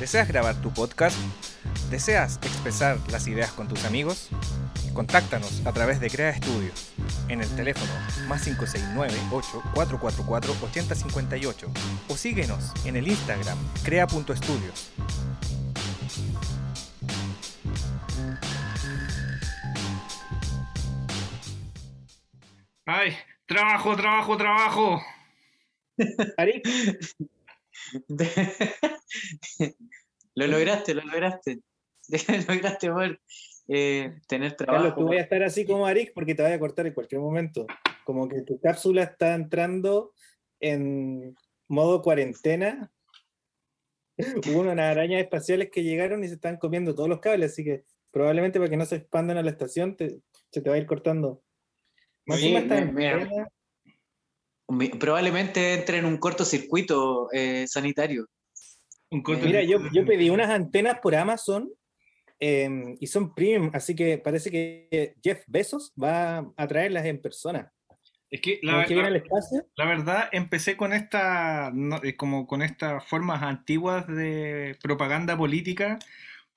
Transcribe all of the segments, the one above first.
¿Deseas grabar tu podcast? ¿Deseas expresar las ideas con tus amigos? Contáctanos a través de Crea Estudios en el teléfono más 569-8444-8058 o síguenos en el Instagram crea.estudios. ¡Ay! ¡Trabajo, trabajo, trabajo! Lo lograste, lo lograste. lograste poder eh, tener trabajo. Carlos, tú voy a estar así como Arik porque te voy a cortar en cualquier momento. Como que tu cápsula está entrando en modo cuarentena. Hubo unas arañas espaciales que llegaron y se están comiendo todos los cables, así que probablemente para que no se expandan a la estación te- se te va a ir cortando. Más Sí, en mira, plena- Mi- Probablemente entre en un cortocircuito eh, sanitario. Un corto- Mira, yo, yo pedí unas antenas por Amazon em, y son premium, así que parece que Jeff Bezos va a traerlas en persona. Es que la, la- la verdad empecé con esta no, eh, como con estas formas antiguas de propaganda política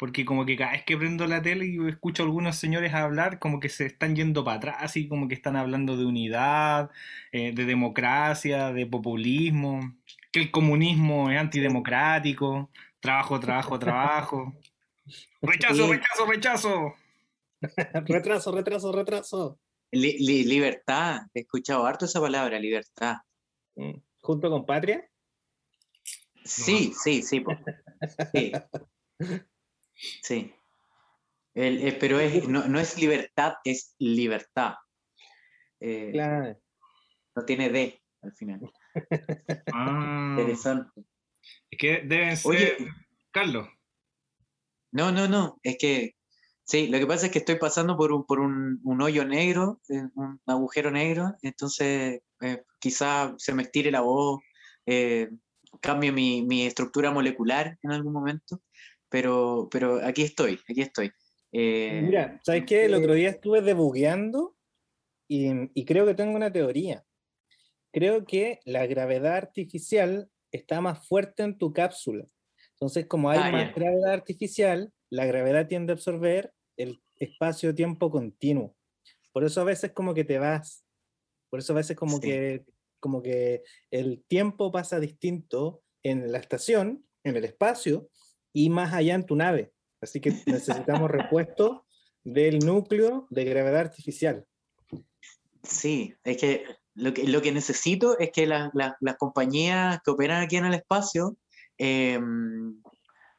porque como que cada vez que prendo la tele y escucho a algunos señores hablar como que se están yendo para atrás y como que están hablando de unidad, eh, de democracia, de populismo, que el comunismo es antidemocrático, trabajo, trabajo, trabajo. Rechazo, Sí. rechazo, rechazo. retraso, retraso, retraso. Li- li- libertad. He escuchado harto esa palabra, libertad. Mm, Junto con Patria. Sí, sí, sí. po. Sí. Sí. El- eh, pero es, no, no es libertad, es libertad. Eh, Claro. No tiene D al final. Ah, Interesante. es que deben ser... Oye, Carlos. no, no, no. Es que sí, lo que pasa es que estoy pasando por un, por un, un hoyo negro, eh, un agujero negro, entonces eh, quizá se me estire la voz, eh, cambie mi, mi estructura molecular en algún momento, pero, pero aquí estoy, aquí estoy. Eh, Mira, ¿sabes qué? El otro día estuve debugueando y, y creo que tengo una teoría. Creo que la gravedad artificial está más fuerte en tu cápsula. Entonces, como hay Ah, más gravedad artificial, la gravedad tiende a absorber el espacio-tiempo continuo. Por eso a veces como que te vas. Por eso a veces como Sí. que como que el tiempo pasa distinto en la estación, en el espacio y más allá en tu nave. Así que necesitamos repuesto del núcleo de gravedad artificial. Sí, es que lo que, lo que necesito es que la- la- las compañías que operan aquí en el espacio eh,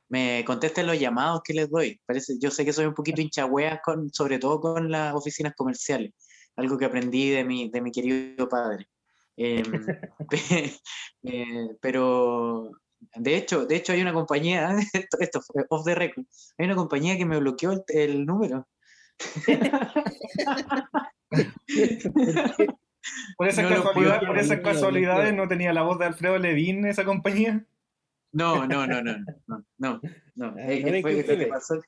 me contesten los llamados que les doy. Parece, yo sé que soy un poquito hinchahueas con, sobre todo con las oficinas comerciales, algo que aprendí de mi, de mi querido padre. Eh, eh, pero de hecho, de hecho hay una compañía, esto, esto fue off the record, hay una compañía que me bloqueó el, el número. Por esas, No casualidades, puedo por esas creer, casualidades no tenía la voz de Alfredo Levin esa compañía. No, no, no, no, no, no, no. Eh, fue- lo que inclusive. pasó-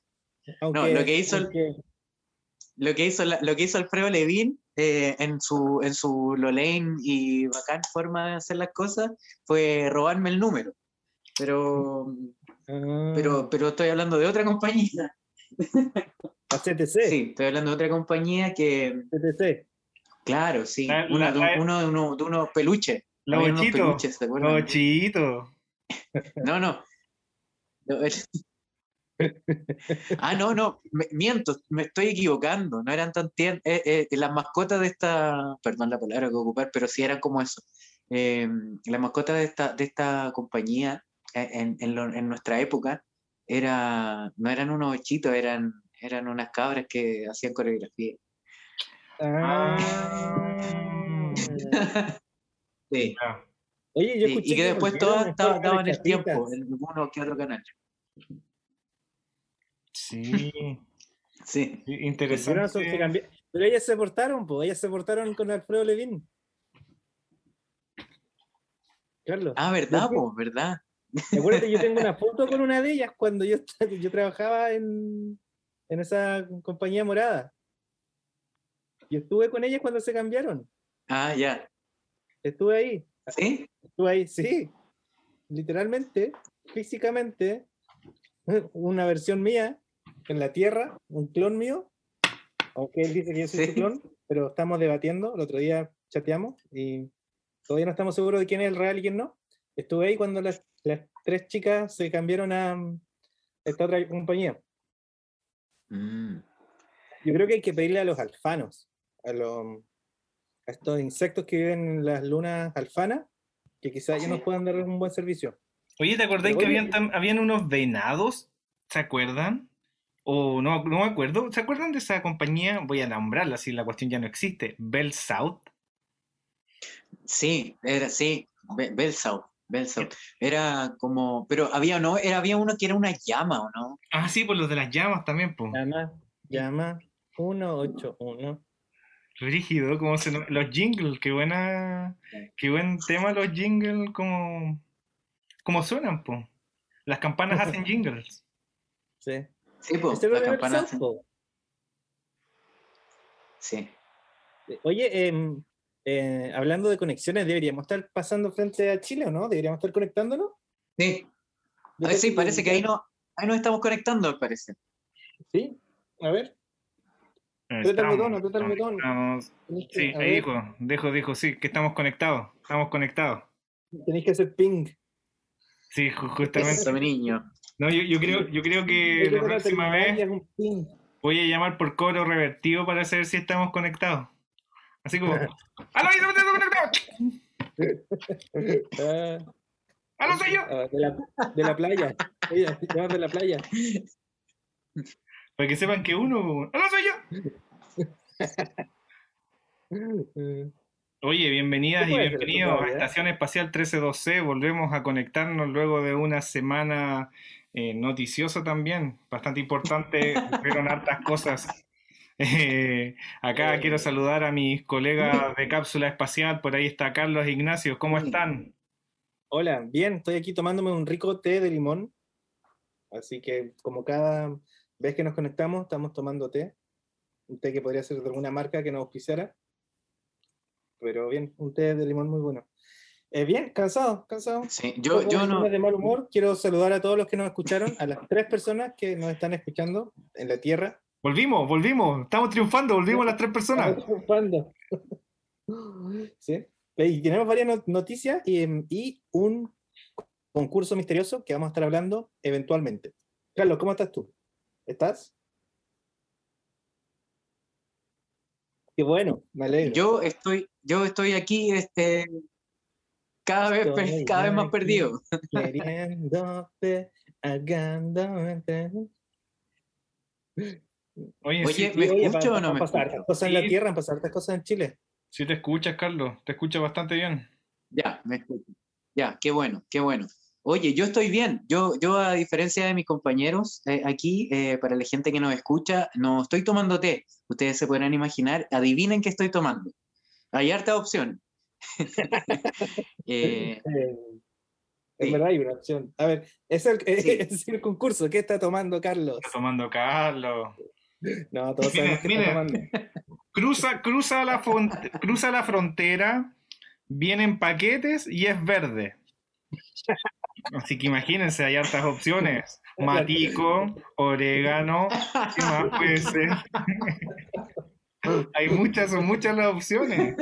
Aunque, lo que hizo lo que hizo, lo que hizo Alfredo Levin eh, en su en su Lolaine y bacán forma de hacer las cosas fue robarme el número. Pero, Ah, pero, pero estoy hablando de otra compañía. a CTC. Sí, estoy hablando de otra compañía que, CTC. claro, sí, La- una de, un- la- uno de, uno- de unos peluches. Los unos peluches, ochitos. No, no. Ah, no, no, me- miento, me estoy equivocando, no eran tan tiernas. las mascotas de esta, perdón la palabra que voy a ocupar, pero sí eran como eso. Eh, las mascotas de esta, de esta compañía eh, en, en lo- en nuestra época era, no eran unos ochitos, eran, eran unas cabras que hacían coreografía. Ah. Sí, Oye, yo sí, escuché y que después volvieron todas daban el tiempo en uno que otro canal. Sí, Sí. Interesante. Pero ellas se portaron, pues, ellas se portaron con Alfredo Levin. Carlos, Ah, ¿verdad, po? ¿Verdad? Acuérdate, yo tengo una foto con una de ellas cuando yo, yo trabajaba en, en esa compañía morada. Y estuve con ellas cuando se cambiaron. Ah, ya. Estuve ahí. ¿Sí? Estuve ahí, sí. Literalmente, físicamente, una versión mía en la Tierra, un clon mío, aunque él dice que yo soy Sí. su clon, pero estamos debatiendo, el otro día chateamos y todavía no estamos seguros de quién es el real y quién no. Estuve ahí cuando las, las tres chicas se cambiaron a mm, esta otra compañía. Mm. Yo creo que hay que pedirle a los alfanos, a, los, a estos insectos que viven en las lunas alfanas, que quizás ellos nos puedan dar un buen servicio. Oye, ¿te acordáis que habían, tam- habían unos venados? ¿Se acuerdan? O no, no me acuerdo. ¿Se acuerdan de esa compañía? Voy a nombrarla si la cuestión ya no existe. Bell South. Sí, era, sí, Be- Belsau, Belsau. Era como, pero había, no, era, había uno que era una llama, ¿o no? Ah, sí, por los de las llamas también, pues. Llama, llama 181. Rígido, como se los jingles, qué buena, qué buen tema los jingles, como, como suenan, pues. Las campanas hacen jingles. Sí. Sí, pues, Ese la era el campana. South Pole. Sí. Oye, em, eh, hablando de conexiones, ¿deberíamos estar pasando frente a Chile o no? ¿Deberíamos estar conectándonos? Sí, sí, parece que ahí no, ahí nos estamos conectando, me parece. Sí, a ver. El Estamos, botón, aprieta el botón. estamos- Tenéis que, sí, ahí dijo, dijo, dijo, sí, que estamos conectados, estamos conectados. tenéis que hacer ping. Sí, ju- justamente. Eso, mi niño. No, yo, yo creo, yo creo que Yo creo la próxima vez voy a llamar por cobro revertido para saber si estamos conectados. Así como, ¡Aló, ahí estamos conectados! Ah, ¡Aló, soy yo! ah, de, la, de la playa. Oye, llamas de la playa. Para que sepan que uno, ¡Aló, soy yo! Eh, Oye, bienvenidas ¿Qué y bienvenidos a todavía? Estación Espacial 132C. Volvemos a conectarnos luego de una semana eh, noticiosa también, bastante importante. Fueron hartas cosas. Eh, acá Eh. quiero saludar a mis colegas de Cápsula Espacial. Por ahí está Carlos Ignacio. ¿Cómo están? Hola, bien, estoy aquí tomándome un rico té de limón. Así que como cada vez que nos conectamos, estamos tomando té. Un té que podría ser de alguna marca que nos auspiciara. Pero bien, un té de limón muy bueno. Eh, bien, cansado, cansado. Sí, yo, yo no. de mal humor. Quiero saludar a todos los que nos escucharon, a las tres personas que nos están escuchando en la Tierra. Volvimos, volvimos. Estamos triunfando. Volvimos las tres personas. Estamos triunfando. ¿Sí? Y tenemos varias no- noticias y, y un concurso misterioso que vamos a estar hablando eventualmente. Carlos, ¿cómo estás tú? ¿Estás? Qué bueno, me alegro. Yo estoy, yo estoy aquí, este, cada vez, Estoy cada vez más perdido. Queriéndote. Oye, Oye, sí, ¿me Sí, oye, escucho o no me escucho? cosas en la Sí. Tierra, pasar hartas cosas en Chile. sí te escuchas, Carlos. Te escuchas bastante bien. Ya, me escucho. Ya, qué bueno, qué bueno. Oye, yo estoy bien. Yo, yo a diferencia de mis compañeros eh, aquí, eh, para la gente que nos escucha, no estoy tomando té. Ustedes se podrán imaginar. Adivinen qué estoy tomando. Hay harta opción. Eh, Es Sí. verdad, hay una opción. A ver, es el, Sí. es el concurso. ¿Qué está tomando Carlos? Está tomando Carlos. No, todos Mire, sabemos qué mire. está tomando. Cruza, cruza, la cruza la frontera, vienen paquetes y es verde. Así que imagínense, hay hartas opciones. Matico, orégano, ¿qué más puede ser? Hay muchas, son muchas las opciones.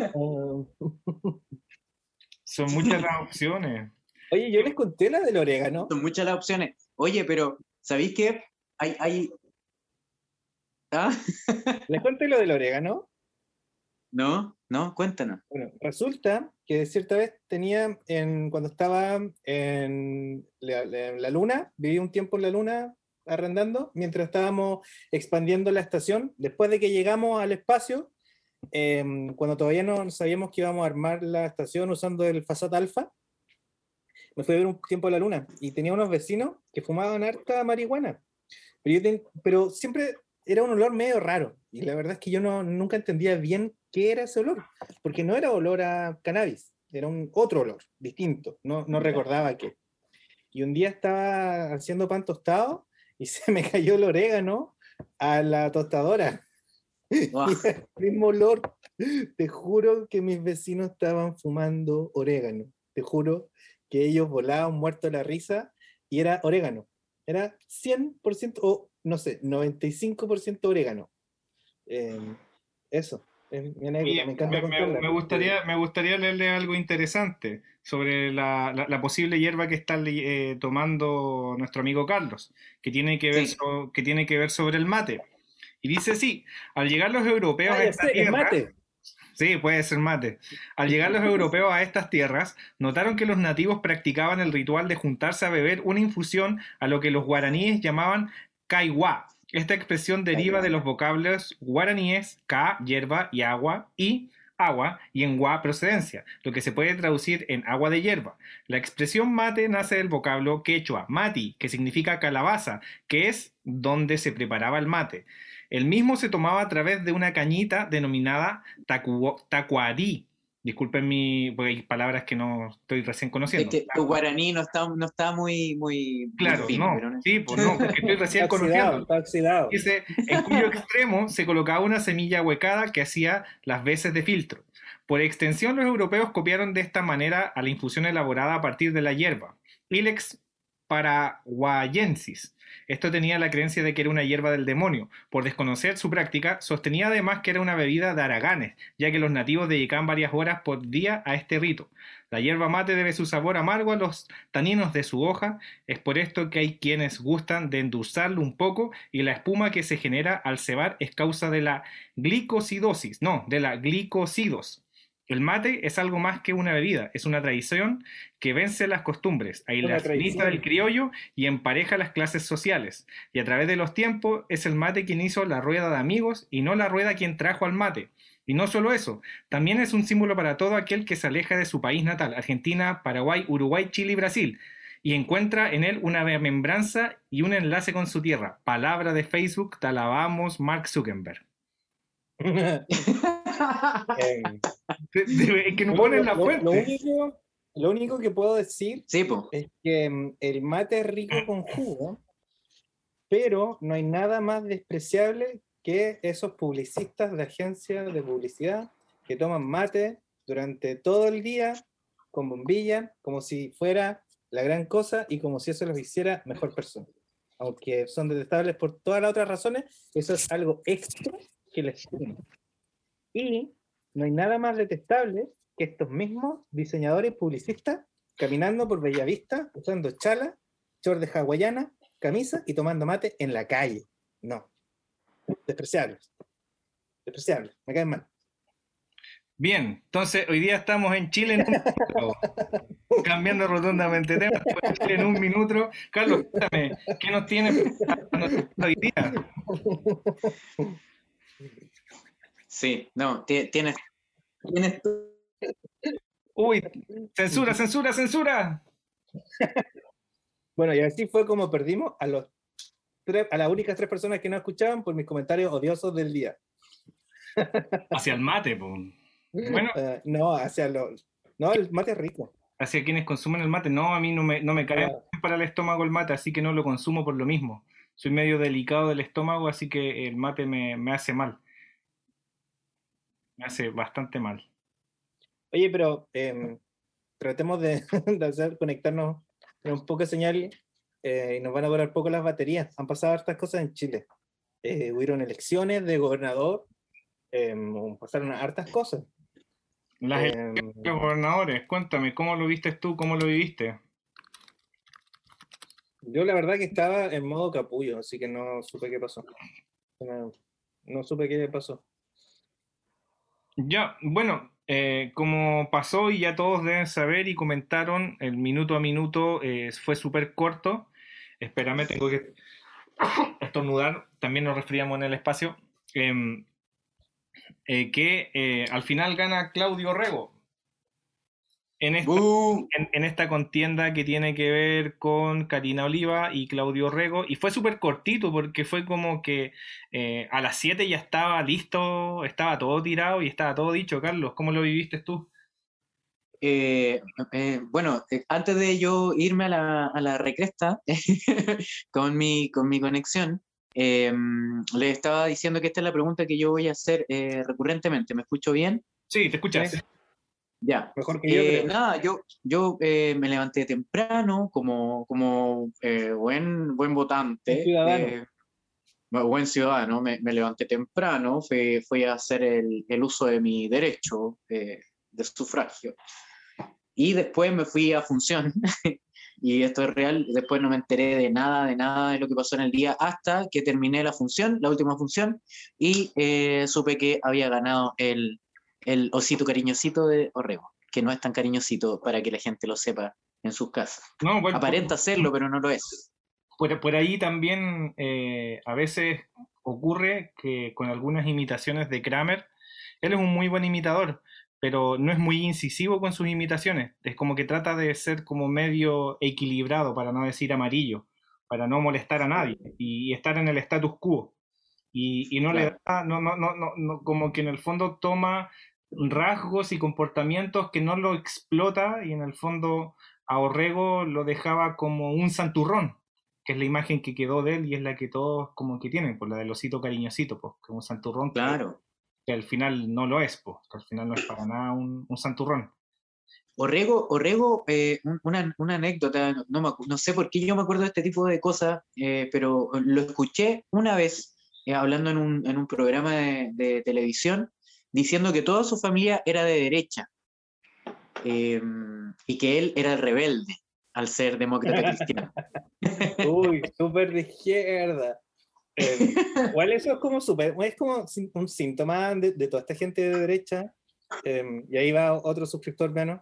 Son muchas las opciones. Oye, yo les conté la del orégano. Son muchas las opciones. Oye, pero ¿sabéis qué? Hay, hay... ¿Ah? ¿Les conté lo del orégano? No, no, cuéntanos. Bueno, resulta que cierta vez tenía, en, cuando estaba en la, la- en la luna, viví un tiempo en la luna arrendando, mientras estábamos expandiendo la estación. Después de que llegamos al espacio, em, cuando todavía no sabíamos que íbamos a armar la estación usando el Fasat Alpha, me fui a ver un tiempo a la luna y tenía unos vecinos que fumaban harta marihuana. Pero, yo ten- pero siempre era un olor medio raro y la verdad es que yo no, nunca entendía bien qué era ese olor, porque no era olor a cannabis, era un otro olor distinto, no, no recordaba qué. Y un día estaba haciendo pan tostado y se me cayó el orégano a la tostadora. Guau. Y el mismo olor. Te juro que mis vecinos estaban fumando orégano. Te juro que ellos volaban muertos de la risa y era orégano. Era 100% o no sé, 95% orégano. Eh, eso, es mi anécdota, me encanta me, me- contarla. me gustaría, me gustaría leerle algo interesante sobre la, la- la posible hierba que está eh, tomando nuestro amigo Carlos, que tiene que, ver Sí. so- que tiene que ver sobre el mate. Y dice, sí, al llegar los europeos Ah, a ya esta sé, es tierra, mate. Sí, puede ser mate. Al llegar los europeos a estas tierras, notaron que los nativos practicaban el ritual de juntarse a beber una infusión a lo que los guaraníes llamaban kaiwa. Esta expresión deriva de los vocablos guaraníes ka, hierba y agua, y agua, y en wa, procedencia, lo que se puede traducir en agua de hierba. La expresión mate nace del vocablo quechua, mati, que significa calabaza, que es donde se preparaba el mate. El mismo se tomaba a través de una cañita denominada tacu- tacuarí. Disculpen mi, porque hay palabras que no estoy recién Es conociendo. que tu guaraní no está, no está muy, muy, muy Claro, fino, no, pero no- sí, pues no, porque estoy recién Está oxidado, conociendo. está oxidado. Dice, en cuyo extremo se colocaba una semilla huecada que hacía las veces de filtro. Por extensión, los europeos copiaron de esta manera a la infusión elaborada a partir de la hierba, Ilex paraguayensis. Esto tenía la creencia de que era una hierba del demonio. Por desconocer su práctica, sostenía además que era una bebida de araganes, ya que los nativos dedicaban varias horas por día a este rito. La hierba mate debe su sabor amargo a los taninos de su hoja, es por esto que hay quienes gustan de endulzarlo un poco y la espuma que se genera al cebar es causa de la glicosidosis, no, de la glicosidos. El mate es algo más que una bebida, es una tradición que vence las costumbres, tradición. del criollo y empareja las clases sociales. Y a través de los tiempos es el mate quien hizo la rueda de amigos y no la rueda quien trajo al mate. Y no solo eso, también es un símbolo para todo aquel que se aleja de su país natal, Argentina, Paraguay, Uruguay, Chile y Brasil, y encuentra en él una remembranza y un enlace con su tierra. Palabra de Facebook, te alabamos, Mark Zuckerberg. Eh, Es que no ponen la lo- fuente. Lo único, lo único que puedo decir Sí, po. es que mm, el mate es rico con jugo, pero no hay nada más despreciable que esos publicistas de agencias de publicidad que toman mate durante todo el día con bombilla, como si fuera la gran cosa y como si eso los hiciera mejor persona. Aunque son detestables por todas las otras razones, eso es algo extra que les. Y no hay nada más detestable que estos mismos diseñadores publicistas caminando por Bellavista, usando chala, short de hawaiana, camisa y tomando mate en la calle. No. Despreciables. Despreciables. Me caen mal. Bien, entonces hoy día estamos en Chile en un minuto. Cambiando rotundamente tema, en Chile en un minuto. Carlos, cuéntame, ¿qué nos tiene hoy día? Sí, no, ti- tienes, tienes Uy, censura, censura, censura. Bueno, y así fue como perdimos a los tres, a las únicas tres personas que no escuchaban por mis comentarios odiosos del día. Hacia el mate, po. Bueno. Eh, no, hacia los. No, el mate es rico. Hacia quienes consumen el mate, no, a mí no me, no me cae para el estómago el mate, así que no lo consumo por lo mismo. Soy medio delicado del estómago, así que el mate me, me hace mal. Me hace bastante mal. Oye, pero em, tratemos de, de hacer conectarnos con un poco de señal eh, y nos van a durar poco las baterías. Han pasado hartas cosas en Chile. Eh, hubieron elecciones de gobernador, em, pasaron hartas cosas. Las Em, elecciones de los gobernadores, cuéntame, ¿cómo lo viste tú? ¿Cómo lo viviste? yo la verdad que estaba en modo capullo, así que no supe qué pasó. No, no supe qué pasó. Ya, bueno, eh, como pasó y ya todos deben saber y comentaron, el minuto a minuto eh, fue súper corto. Espérame, tengo que estornudar, también nos resfriamos en el espacio. Em, eh, que al final gana Claudio Rego. En esta, ¡Bu! en, en esta contienda que tiene que ver con Karina Oliva y Claudio Rego. Y fue súper cortito porque fue como que eh, a las 7 ya estaba listo, estaba todo tirado y estaba todo dicho. Carlos, ¿cómo lo viviste tú? Eh, eh, bueno, antes de yo irme a la, a la recresta con, mi, con mi conexión, eh, le estaba diciendo que esta es la pregunta que yo voy a hacer recurrentemente. ¿Me escucho bien? Sí, te escuchas. Ya. Mejor que yo, Eh, nada, yo, yo eh, me levanté temprano como, como eh, buen, buen votante. Un ciudadano. eh, bu- buen ciudadano, me, me levanté temprano, fui, fui a hacer el, el uso de mi derecho eh, de sufragio. Y después me fui a función, y esto es real, después no me enteré de nada, de nada de lo que pasó en el día, hasta que terminé la función, la última función, y eh, supe que había ganado el, el osito cariñosito de Orrego, que no es tan cariñosito para que la gente lo sepa en sus casas. No, bueno, Aparenta serlo, pero no lo es. por, por ahí también eh, a veces ocurre que con algunas imitaciones de Kramer, él es un muy buen imitador, pero no es muy incisivo con sus imitaciones. Es como que trata de ser como medio equilibrado, para no decir amarillo, para no molestar a nadie y, y estar en el status quo. Y, y no le da, no, no, no, como que en el fondo toma rasgos y comportamientos que no lo explota y en el fondo a Orrego lo dejaba como un santurrón, que es la imagen que quedó de él y es la que todos como que tienen, por la del osito cariñosito, pues, que es un santurrón que, Claro. que al final no lo es, pues, que al final no es para nada un, un santurrón. Orrego, Orrego eh, un- una, una anécdota, no, no me no sé por qué yo me acuerdo de este tipo de cosas, eh, pero lo escuché una vez eh, hablando en un, en un programa de, de televisión diciendo que toda su familia era de derecha eh, y que él era el rebelde al ser demócrata cristiano. Uy, súper de izquierda. Eh, igual eso es como súper, es como un síntoma de, de toda esta gente de derecha. eh, y ahí va otro suscriptor menos.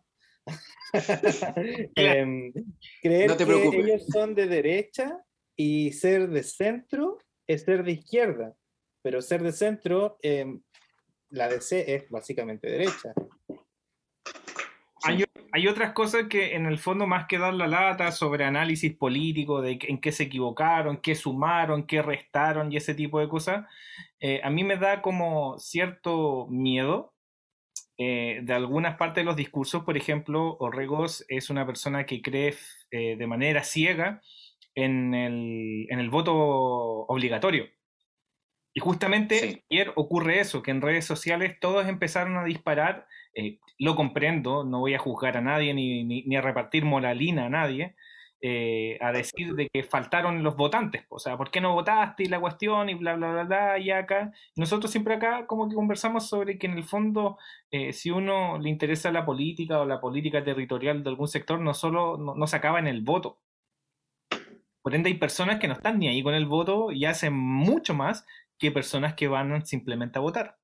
Em, creer No te que ellos son de derecha y ser de centro es ser de izquierda. Pero ser de centro, em, la DC es básicamente derecha. Hay, otras cosas que en el fondo más que dar la lata sobre análisis político, de en qué se equivocaron, qué sumaron, qué restaron y ese tipo de cosas, eh, a mí me da como cierto miedo eh, de algunas partes de los discursos. Por ejemplo, Orregos es una persona que cree eh, de manera ciega en el, en el voto obligatorio. Y justamente Sí. ayer ocurre eso, que en redes sociales todos empezaron a disparar, eh, lo comprendo, no voy a juzgar a nadie ni, ni- ni a repartir moralina a nadie, eh, a decir de que faltaron los votantes, o sea, ¿por qué no votaste y la cuestión y bla, bla, bla, bla, y acá? Nosotros siempre acá como que conversamos sobre que en el fondo, eh, si uno le interesa la política o la política territorial de algún sector, no solo no, no se acaba en el voto. Por ende, hay personas que no están ni ahí con el voto y hacen mucho más que personas que van simplemente a votar.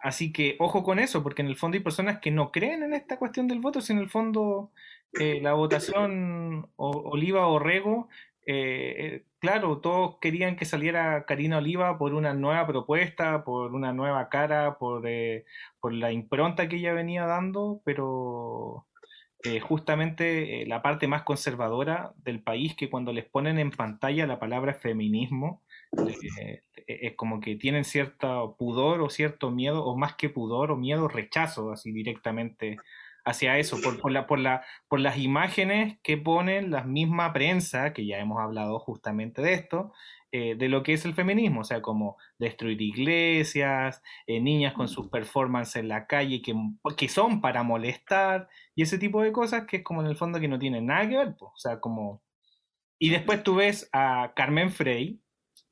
Así que ojo con eso, porque en el fondo hay personas que no creen en esta cuestión del voto, si en el fondo eh, la votación Oliva o Rego, eh, eh, claro, todos querían que saliera Karina Oliva por una nueva propuesta, por una nueva cara, por, la impronta que ella venía dando, pero justamente la parte más conservadora del país, que cuando les ponen en pantalla la palabra feminismo, es como que tienen cierto pudor o cierto miedo, o más que pudor o miedo, rechazo así directamente hacia eso, por, por, la, por, la, por las imágenes que ponen la misma prensa, que ya hemos hablado justamente de esto, eh, de lo que es el feminismo, o sea, como destruir iglesias, eh, niñas con sus performances en la calle que, que son para molestar, y ese tipo de cosas que es como en el fondo que no tienen nada que ver, o sea, como... Y después tú ves a Carmen Frey,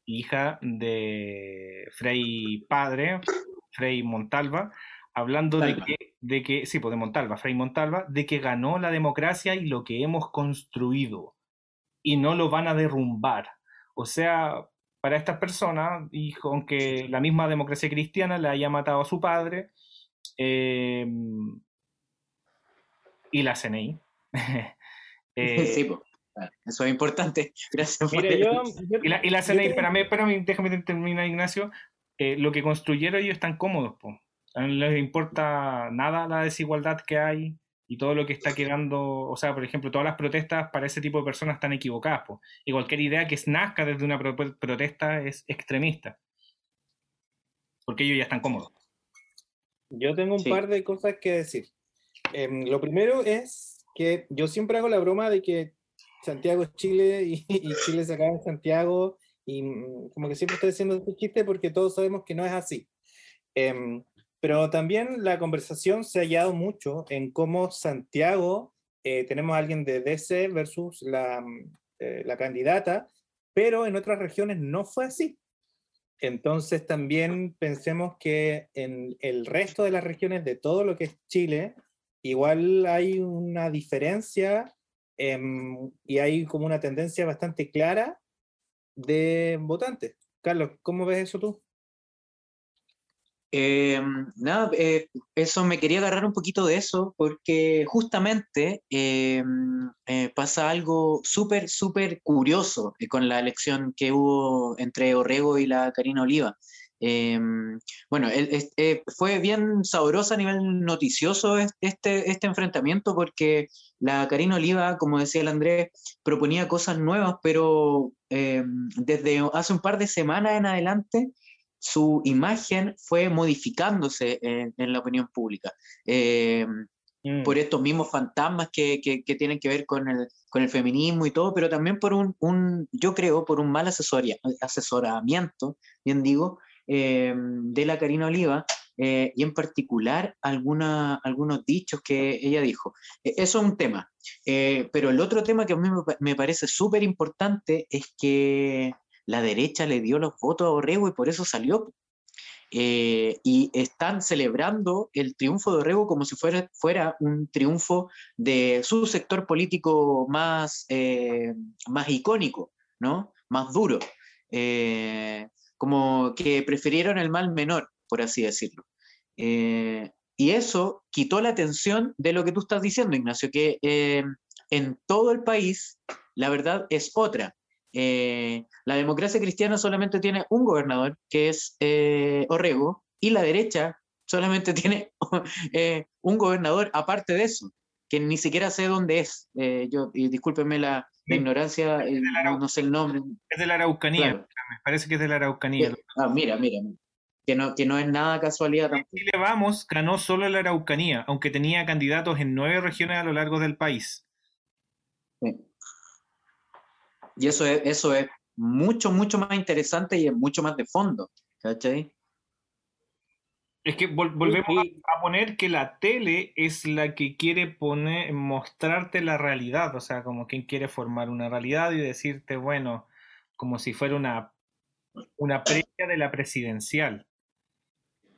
hija de Frey padre, Frey Montalva, hablando de que, de que, sí, pues de Montalva, Frei Montalva, de que ganó la democracia y lo que hemos construido y no lo van a derrumbar. O sea, para estas personas, y aunque la misma democracia cristiana le haya matado a su padre, em, y la CNI. eh, sí, pues, eso es importante. Gracias. Mira, yo, yo, y, la, y la CNI, espérame, espérame, déjame terminar, Ignacio. Eh, lo que construyeron ellos están cómodos, pues no les importa nada la desigualdad que hay y todo lo que está quedando, o sea, por ejemplo, todas las protestas para ese tipo de personas están equivocadas. Po. Y cualquier idea que nazca desde una pro protesta es extremista. Porque ellos ya están cómodos. Yo tengo un sí. par de cosas que decir. Eh, lo primero es que yo siempre hago la broma de que Santiago es Chile y, y Chile se acaba en Santiago y mm, como que siempre estoy diciendo este chiste porque todos sabemos que no es así. Eh, pero también la conversación se ha hallado mucho en cómo Santiago, eh, tenemos a alguien de DC versus la, eh, la candidata, pero en otras regiones no fue así. Entonces también pensemos que en el resto de las regiones de todo lo que es Chile, igual hay una diferencia eh, y hay como una tendencia bastante clara de votantes. Carlos, ¿cómo ves eso tú? Eh, nada, eh, eso me quería agarrar un poquito de eso porque justamente eh, pasa algo súper, súper curioso con la elección que hubo entre Orrego y la Karina Oliva. Bueno, el, fue bien sabroso a nivel noticioso este, este enfrentamiento porque la Karina Oliva, como decía el Andrés, proponía cosas nuevas, pero desde hace un par de semanas en adelante su imagen fue modificándose en, en la opinión pública. Eh, mm. Por estos mismos fantasmas que, que, que, tienen que ver con el, con el feminismo y todo, pero también por un, un yo creo, por un mal asesoría, asesoramiento, bien digo, eh, de la Karina Oliva, eh, y en particular alguna, algunos dichos que ella dijo. E, eso es un tema. Eh, pero el otro tema que a mí me, parece súper importante es que la derecha le dio los votos a Orrego y por eso salió. Y están celebrando el triunfo de Orrego como si fuera, fuera un triunfo de su sector político más, más icónico, ¿no? más duro. Como que prefirieron el mal menor, por así decirlo. Eh, y eso quitó la atención de lo que tú estás diciendo, Ignacio, que eh, en todo el país la verdad es otra. Eh, la democracia cristiana solamente tiene un gobernador, que es Orrego, y la derecha solamente tiene un gobernador aparte de eso, que ni siquiera sé dónde es. Eh, yo, y discúlpenme la, la ignorancia, no, no, sé el nombre. Es de la Araucanía, claro. me parece que es de la Araucanía. Ah, mira, mira, mira. Que no, que no es nada casualidad tampoco. Chile Vamos ganó solo la Araucanía, aunque tenía candidatos en nueve regiones a lo largo del país. Sí. Y eso es, eso es mucho, mucho más interesante y es mucho más de fondo. ¿Cachai? Es que vol volvemos a, a, poner que la tele es la que quiere poner, mostrarte la realidad, o sea, como quien quiere formar una realidad y decirte, bueno, como si fuera una, una previa de la presidencial.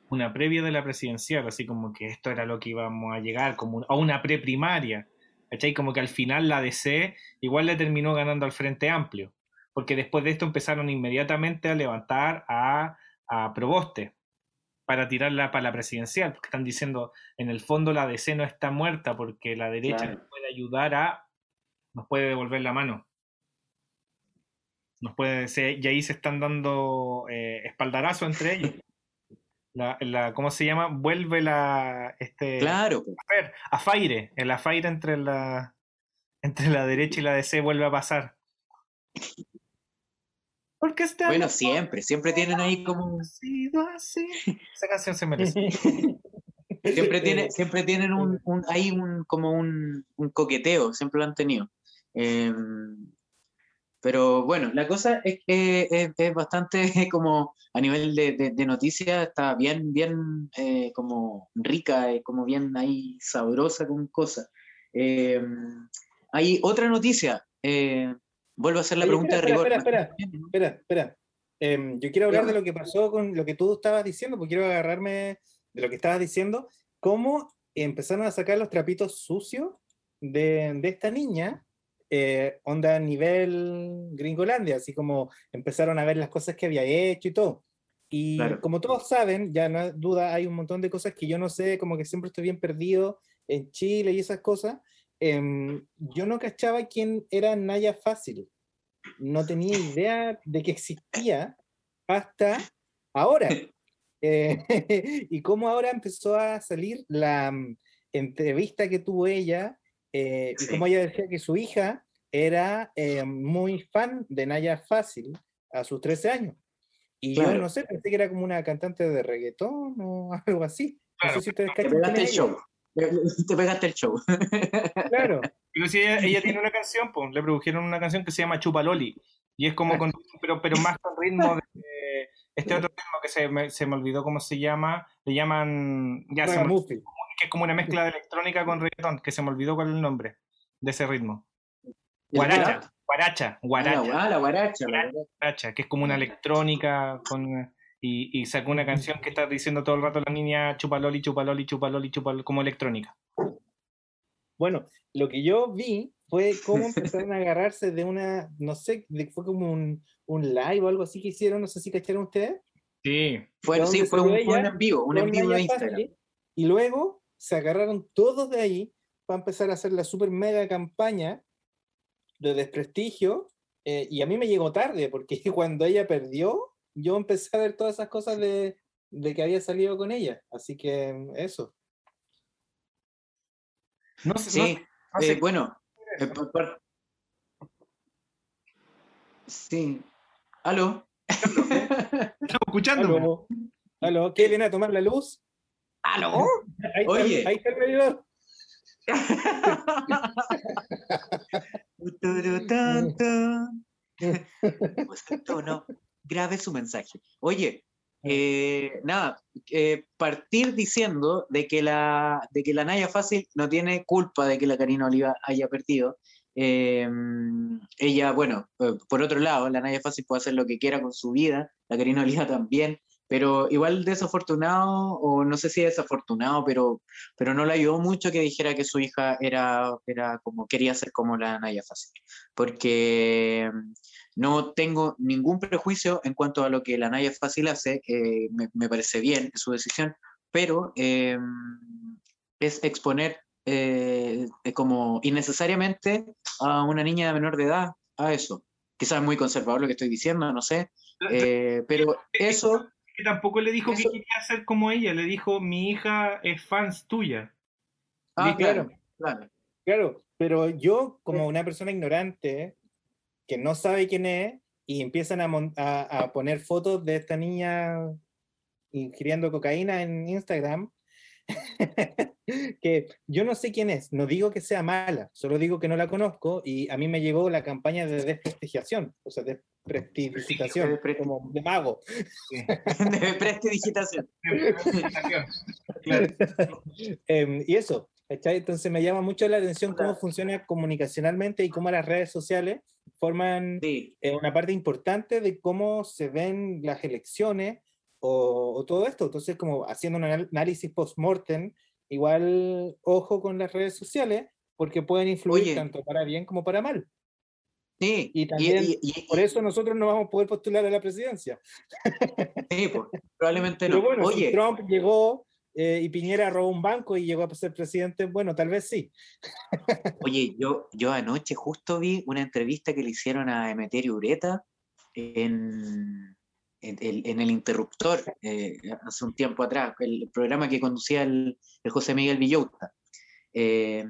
Una previa de la presidencial, así como que esto era lo que íbamos a llegar, como a una preprimaria. ¿Cachai? Como que al final la DC igual le terminó ganando al Frente Amplio, porque después de esto empezaron inmediatamente a levantar a, a Proboste para tirarla para la presidencial, porque están diciendo, en el fondo la DC no está muerta porque la derecha claro. nos puede ayudar a, nos puede devolver la mano. Nos puede, se, y ahí se están dando eh, espaldarazo entre ellos. La, la, ¿cómo se llama? Vuelve la este claro a ver, a Faire, el afaire entre la entre la derecha y la DC vuelve a pasar. Porque está Bueno, siempre, siempre tienen ahí como. Ha sido así. Esa canción se merece. Siempre, tiene, siempre tienen un, un, ahí un, como un, un coqueteo, siempre lo han tenido. Em, pero bueno, la cosa es que es, es bastante como a nivel de, de, de noticias, está bien, bien eh, como rica, eh, como bien ahí sabrosa con cosas. Em, hay otra noticia, eh, vuelvo a hacer la Oye, pregunta espera, de rigor. espera, Espera, espera. Em, yo quiero hablar de lo que pasó con lo que tú estabas diciendo, porque quiero agarrarme de lo que estabas diciendo, cómo empezaron a sacar los trapitos sucios de, de esta niña, eh, onda a nivel Gringolandia, así como empezaron a ver las cosas que había hecho y todo. Y Claro. como todos saben, ya no hay duda, hay un montón de cosas que yo no sé, como que siempre estoy bien perdido en Chile y esas cosas. Em, yo no cachaba quién era Naya Fácil no tenía idea de que existía hasta ahora. Eh, y cómo ahora empezó a salir la mm, entrevista que tuvo ella, eh, y Sí. cómo ella decía que su hija era eh, muy fan de Naya Fácil a sus 13 años. Y yo Claro. no sé, pensé que era como una cantante de reggaetón o algo así. No Claro. sé si ustedes Te cachan pegaste el show. Te pegaste el show. Claro. Pero si ella, ella tiene una canción, pues, le produjeron una canción que se llama Chupaloli. Y es como con, pero, pero más con ritmo de este otro ritmo que se me, se me olvidó cómo se llama. Le llaman. Ya se me- que es como una mezcla de electrónica con reggaetón, que se me olvidó cuál es el nombre de ese ritmo. Guaracha, guaracha, guaracha, ah, la guaracha. la guaracha. guaracha, que es como una electrónica con y, y sacó una canción que está diciendo todo el rato la niña chupaloli, chupaloli, chupaloli, chupaloli, como electrónica. Bueno, lo que yo vi fue cómo empezaron a agarrarse de una, no sé, de- fue como un, un live o algo así que hicieron, no sé si cacharon ustedes. Sí, Fue, ¿De sí, fue un, fue un ella? en vivo, un en vivo de Instagram. Fácil, Y luego se agarraron todos de ahí para empezar a hacer la super mega campaña de desprestigio. eh, y a mí me llegó tarde, porque cuando ella perdió, yo empecé a ver todas esas cosas de, de que había salido con ella. Así que eso. no sé, Sí, sé- no sé eh, bueno. eh, por- por- Sí. ¿Aló? estamos escuchando. ¿Aló? ¿Aló? ¿Qué viene a tomar la luz? ¿Aló? Ahí está, el- Oye. ahí está el medidor. Grabe su mensaje. Oye, eh, nada, eh, partir diciendo de que, la, de que la Naya Fácil no tiene culpa de que la Karina Oliva haya perdido. Eh, ella, bueno, eh, por otro lado, la Naya Fácil puede hacer lo que quiera con su vida, la Karina Oliva también, pero igual desafortunado, o no sé si desafortunado, pero, pero no le ayudó mucho que dijera que su hija era, era como, quería ser como la Naya Fácil, porque no tengo ningún prejuicio en cuanto a lo que la Naya Fácil hace, eh, me, me parece bien su decisión, pero eh, es exponer eh, eh, como innecesariamente a una niña menor de edad a eso. Quizás es muy conservador lo que estoy diciendo, no sé, eh, pero eso Que tampoco le dijo Eso- que quería ser como ella, le dijo mi hija es fans tuya. Ah, claro, claro. claro. Pero yo, como una persona ignorante que no sabe quién es, y empiezan a- a poner fotos de esta niña ingiriendo cocaína en Instagram, que yo no sé quién es, no digo que sea mala, solo digo que no la conozco y a mí me llegó la campaña de desprestigiación, o sea, desprestigización, Despresti- como de mago. De prestidigitación. Claro. Em, y eso, ¿cachai? Entonces me llama mucho la atención cómo funciona comunicacionalmente y cómo las redes sociales forman Sí, eh, una parte importante de cómo se ven las elecciones o, o todo esto. Entonces, como haciendo un análisis post-mortem, igual ojo con las redes sociales, porque pueden influir Oye. tanto para bien como para mal. sí. Y también, y- y- Por eso nosotros no vamos a poder postular a la presidencia. sí, pues, probablemente Pero no. bueno, si Oye, Trump llegó eh, y Piñera robó un banco y llegó a ser presidente, bueno, tal vez sí. oye, yo, yo anoche justo vi una entrevista que le hicieron a Emeterio Ureta en, el- en el Interruptor eh, hace un tiempo atrás, el programa que conducía el, el José Miguel Villauta. Eh,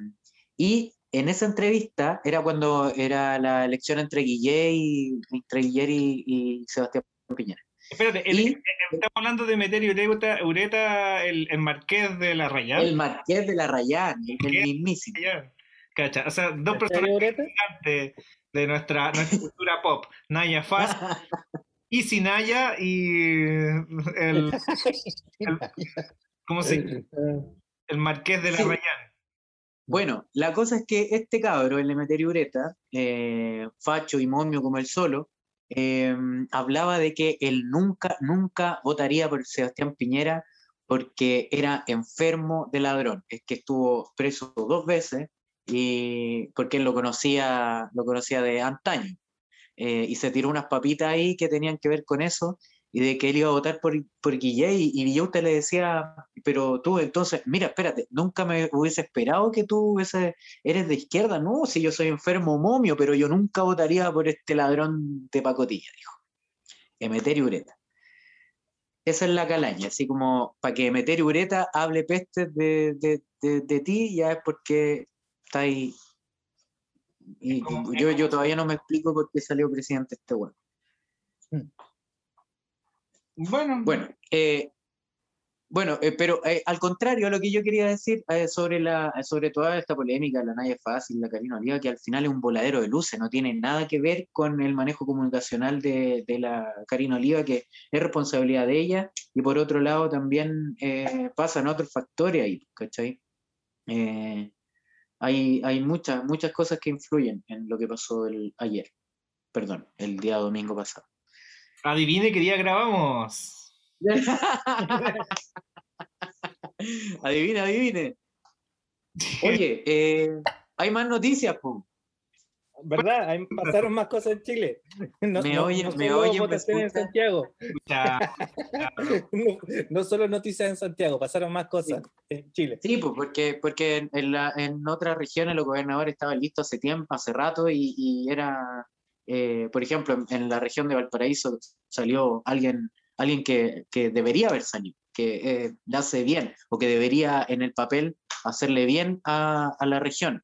y en esa entrevista era cuando era la elección entre Guillé y, entre Guillermo y, y Sebastián Piñera. Espérate, el- Y- el- estamos hablando de meter Ureta, Ureta el, el marqués de la Rayán. El Marqués de la Rayán, el mismísimo. Cacha, o sea, dos ¿Cachai, personas de nuestra, nuestra cultura pop, Naya Faz, Easy Naya y el, ¿cómo se llama? El marqués de la Sí. Rayán. Bueno, la cosa es que este cabro, el Emeterio Ureta, eh, facho y momio como el solo, eh, hablaba de que él nunca, nunca votaría por Sebastián Piñera porque era enfermo de ladrón. Es que estuvo preso dos veces y porque él lo conocía, lo conocía de antaño. Eh, y se tiró unas papitas ahí que tenían que ver con eso y de que él iba a votar por, por y, y Villauta le decía, pero tú entonces, mira, espérate, nunca me hubiese esperado que tú hubiese- eres de izquierda, no, si yo soy enfermo momio, pero yo nunca votaría por este ladrón de pacotilla, dijo. Emeterio Ureta. Esa es la calaña, así como para que Emeterio Ureta hable pestes de, de, de- de ti, ya es porque está ahí. Y yo, yo todavía no me explico por qué salió presidente este weón. Bueno, Bueno, eh, bueno, eh, pero eh, al contrario, lo que yo quería decir eh, sobre, la, sobre toda esta polémica, la Naya Fácil, la Karina Oliva, que al final es un voladero de luces, no tiene nada que ver con el manejo comunicacional de, de la Karina Oliva, que es responsabilidad de ella, y por otro lado también eh, pasan otros factores ahí, ¿cachai? Eh, hay hay muchas, muchas cosas que influyen en lo que pasó el, ayer, perdón, el día domingo pasado. adivine qué día grabamos. adivine, adivine. Oye, eh, hay más noticias, po. ¿Verdad? Ahí pasaron más cosas en Chile. No, Me oyen- no me oyen, en. Santiago. Ya, No, no solo noticias en Santiago, pasaron más cosas en Chile. Sí, pues porque, porque en, en la- en otras regiones los gobernadores estaban listos hace tiempo, hace rato, y, y era, eh, por ejemplo, en, en la región de Valparaíso salió alguien, alguien que, que debería haber salido, que eh, le hace bien, o que debería en el papel hacerle bien a, a la región.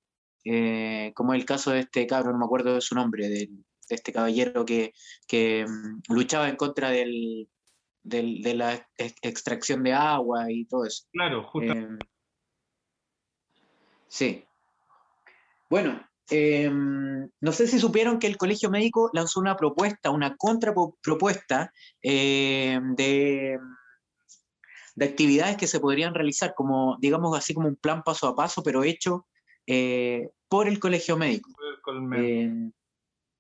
Eh, como el caso de este cabro, no me acuerdo de su nombre, de, este caballero que, que mm, luchaba en contra del, del- de la ex- extracción de agua y todo eso. claro, justo. Em, sí. Bueno, em, no sé si supieron que el Colegio Médico lanzó una propuesta, una contrapropuesta em, de, de actividades que se podrían realizar, como, digamos así, como un plan paso a paso, pero hecho eh, por el Colegio Médico. Eh,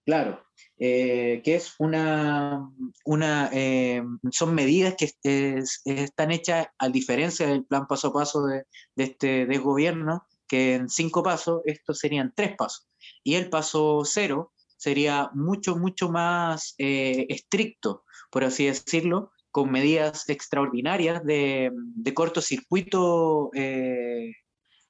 claro, eh, que es una, una eh, son medidas que es- están hechas a diferencia del plan paso a paso de, de este del gobierno, que en cinco pasos, estos serían tres pasos. Y el paso cero sería mucho, mucho más estricto, por así decirlo, con medidas extraordinarias de, de cortocircuito eh,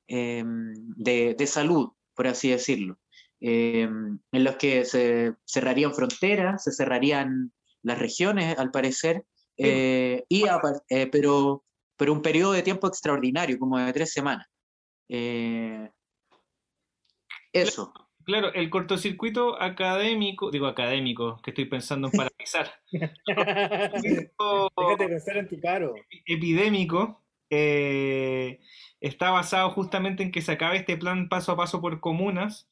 de, de salud, por así decirlo eh, en los que se cerrarían fronteras, se cerrarían las regiones, al parecer, eh, y eh, pero, pero un periodo de tiempo extraordinario, como de tres semanas. Eh, eso. Claro, el cortocircuito académico, digo académico, que estoy pensando en paralizar. Déjate pensar en tu caro. epidémico eh, está basado justamente en que se acabe este plan paso a paso por comunas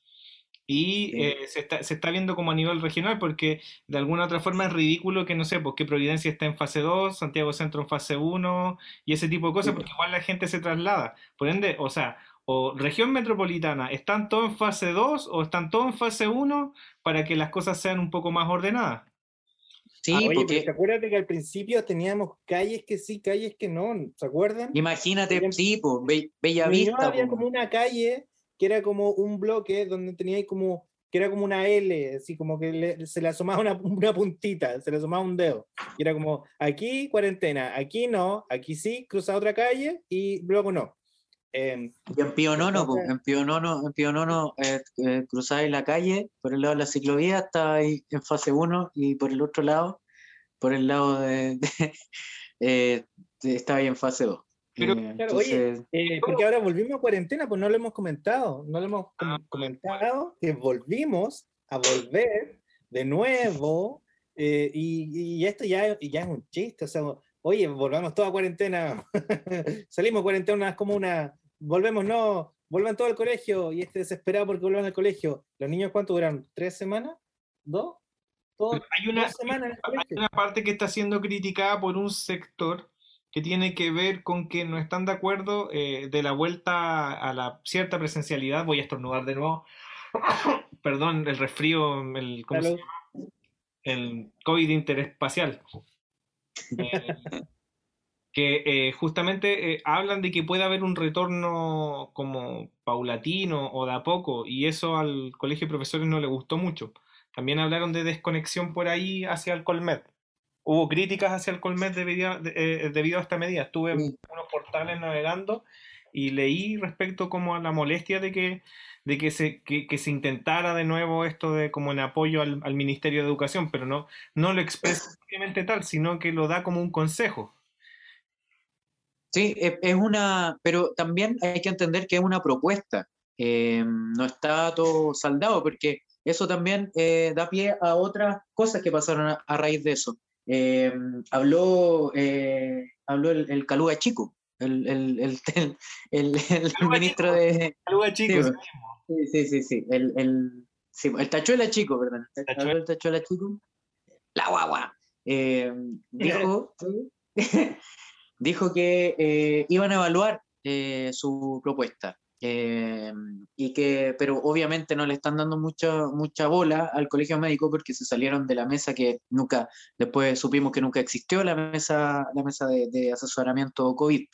y Sí. eh, se, está, se está viendo como a nivel regional porque de alguna otra forma es ridículo que no sé, pues que Providencia está en fase 2, Santiago Centro en fase 1 y ese tipo de cosas Sí. porque igual la gente se traslada. Por ende, o sea, o región metropolitana, ¿están todos en fase 2 o están todos en fase 1 para que las cosas sean un poco más ordenadas? Sí, Ah, oye, porque ¿te acuerdas de que al principio teníamos calles que sí, calles que no? ¿Se acuerdan? imagínate, Bien. sí, po, Be- Bella En Ñuñoa Vista. había po. como una calle que era como un bloque donde tenía como que era como una L, así como que le- se le asomaba una, una puntita, se le asomaba un dedo. Y era como, aquí cuarentena, aquí no, aquí sí, cruza otra calle y luego no. Em, Y en Pionono, po, Entonces- en Pionono, en Pionono eh, eh, cruzáis la calle, por el lado de la ciclovía está ahí en fase 1 y por el otro lado, por el lado de, de- eh, de- estaba ahí en fase 2. Pero, Eh, Claro, oye, eh, porque ahora volvimos a cuarentena, pues no lo hemos comentado, no lo hemos com- Ah, comentado que volvimos a volver de nuevo eh, y, y esto ya, y ya es un chiste, o sea, oye, volvamos toda cuarentena, salimos de cuarentena es como una, volvemos, no, vuelvan todo al colegio y este desesperado porque vuelvan al colegio. ¿Los niños cuánto duran? ¿Tres semanas? ¿Dos? ¿Dos, hay una, dos semanas hay una parte que está siendo criticada por un sector que tiene que ver con que no están de acuerdo eh, de la vuelta a la cierta presencialidad. Voy a estornudar de nuevo. Perdón, el resfrío, el, ¿cómo se llama? el COVID interespacial. Eh, que eh, justamente eh, hablan de que puede haber un retorno como paulatino o de a poco, y eso al colegio de profesores no le gustó mucho. También hablaron de desconexión por ahí hacia el Colmed. Hubo críticas hacia el Colmed debido, de- eh, debido a esta medida. Estuve en Sí. unos portales navegando y leí respecto como a la molestia de que, de que, se, que, que se intentara de nuevo esto de como en apoyo al, al Ministerio de Educación, pero no, no lo expresa simplemente tal, sino que lo da como un consejo. Sí, e- es una, pero también hay que entender que es una propuesta. eh, no está todo saldado, porque eso también eh, da pie a otras cosas que pasaron a, a raíz de eso. Eh, habló eh, habló el, el Calúa Chico, el, el, el, Calúa ministro de. Saludos chicos. Sí, sí, sí, sí, el, el, sí, el Tachuela Chico, perdón. el Tachuela. el Tachuela Chico. La guagua. Eh, dijo, dijo que eh, iban a evaluar eh, su propuesta. eh, y que, pero obviamente no le están dando mucha, mucha bola al colegio médico porque se salieron de la mesa que nunca, después supimos que nunca existió la mesa, la mesa de, asesoramiento COVID.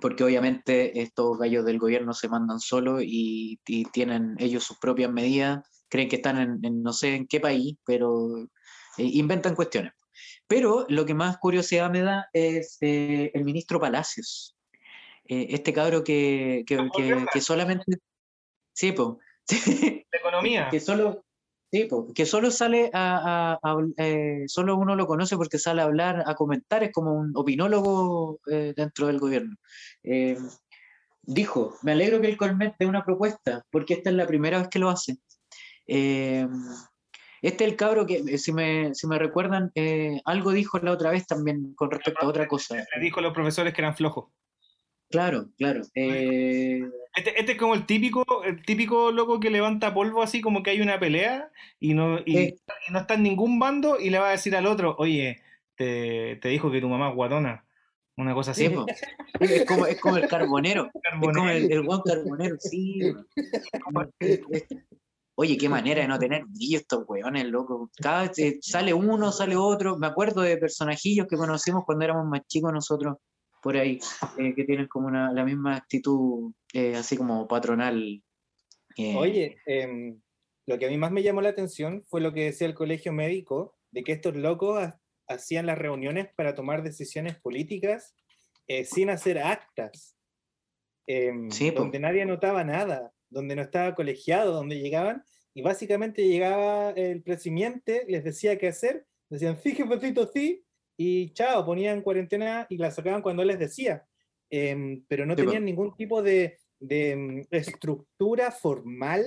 Porque obviamente estos gallos del gobierno se mandan solos y, tienen ellos sus propias medidas, creen que están en, en no sé en qué país, pero inventan cuestiones. Pero lo que más curiosidad me da es eh, el ministro Palacios, Eh, este cabro que, que, que- que solamente... Sí, po, De economía. que solo... Sí, po, que solo sale a, a- a eh, solo uno lo conoce porque sale a hablar, a comentar, es como un opinólogo eh, dentro del gobierno. Eh, dijo, me alegro que el Colmet dé una propuesta, porque esta es la primera vez que lo hace. Eh, este es el cabro que, eh, si me, si me recuerdan, eh, algo dijo la otra vez también con respecto a otra cosa. Le dijo a los profesores que eran flojos. Claro, claro. eh, Este, este es como el típico, el típico loco que levanta polvo así como que hay una pelea y no, y, Eh. y no está en ningún bando y le va a decir al otro, oye, te, te dijo que tu mamá es guatona. Una cosa así. sí, es, como, es como el carbonero. Es como el, el buen carbonero, sí. Es- Oye, qué manera de no tener brillo estos weones, loco. Cada vez eh, sale uno, sale otro. Me acuerdo de personajillos que conocimos cuando éramos más chicos nosotros, por ahí, eh, que tienen como una, la misma actitud, eh, así como patronal. eh, Oye, em, lo que a mí más me llamó la atención fue lo que decía el colegio médico, de que estos locos ha- hacían las reuniones para tomar decisiones políticas eh, sin hacer actas, em, Sí, po. donde nadie anotaba nada, donde no estaba colegiado, donde llegaban y básicamente llegaba el presidente, les decía qué hacer, decían sí, jefecito, sí, y chao, ponían cuarentena y la sacaban cuando les decía. Em, pero no Sí, tenían ningún tipo de, de, mm, estructura formal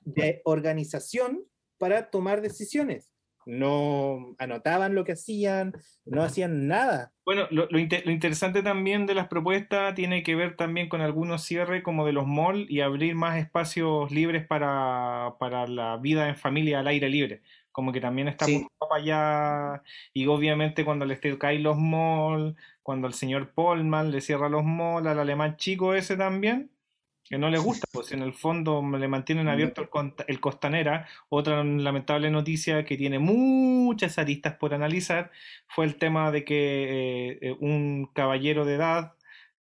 de organización para tomar decisiones. No anotaban lo que hacían, no hacían nada. Bueno, lo, lo inte- lo interesante también de las propuestas tiene que ver también con algunos cierres como de los malls y abrir más espacios libres para, para la vida en familia al aire libre. Como que también está Sí. para allá. Y obviamente cuando les caen los malls, cuando el señor Polman le cierra los malls al alemán chico ese también, que no les gusta, pues en el fondo le mantienen abierto el, el Costanera. Otra lamentable noticia que tiene muchas aristas por analizar fue el tema de que eh, eh, un caballero de edad,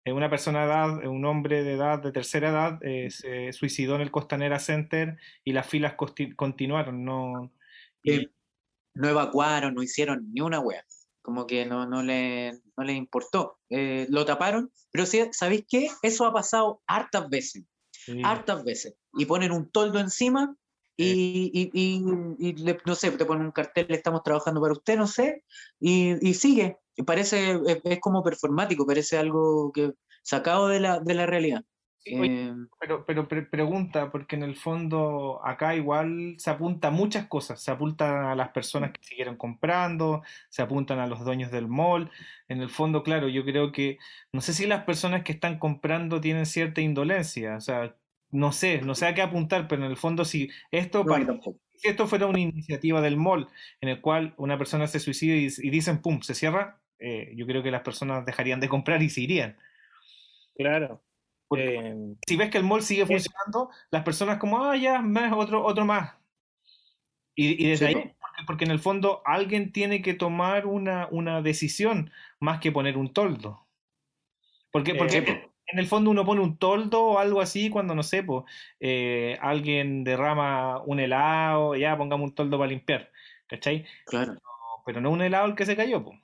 eh, una persona de edad, un hombre de edad, de tercera edad, eh, se suicidó en el Costanera Center y las filas continuaron. No, y- no evacuaron, no hicieron ni una wea. Como que no, no, le, no les importó. Eh, lo taparon, pero sí, ¿sabéis qué? Eso ha pasado hartas veces, sí. hartas veces. Y ponen un toldo encima y, y- y- y le- no sé, te ponen un cartel, estamos trabajando para usted, no sé, y, y sigue. parece, es, como performático, parece algo que sacado de la, de la realidad. Eh, pero, pero pregunta, porque en el fondo acá igual se apunta a muchas cosas, se apuntan a las personas que siguieron comprando, se apuntan a los dueños del mall, en el fondo, claro, yo creo que, no sé si las personas que están comprando tienen cierta indolencia, o sea, no sé, no sé a qué apuntar, pero en el fondo si esto, si esto fuera una iniciativa del mall en el cual una persona se suicida y, dicen, ¡pum!, se cierra, eh, yo creo que las personas dejarían de comprar y se irían. Claro. Em, si ves que el mall sigue funcionando, las personas como, ah, ya, más, otro, otro más. Y, desde ahí, porque, en el fondo alguien tiene que tomar una, una decisión más que poner un toldo. Porque, porque en el fondo uno pone un toldo o algo así cuando, no sé, pues, alguien derrama un helado, ya pongamos un toldo para limpiar, ¿cachai? Claro. Pero, no un helado el que se cayó, pues.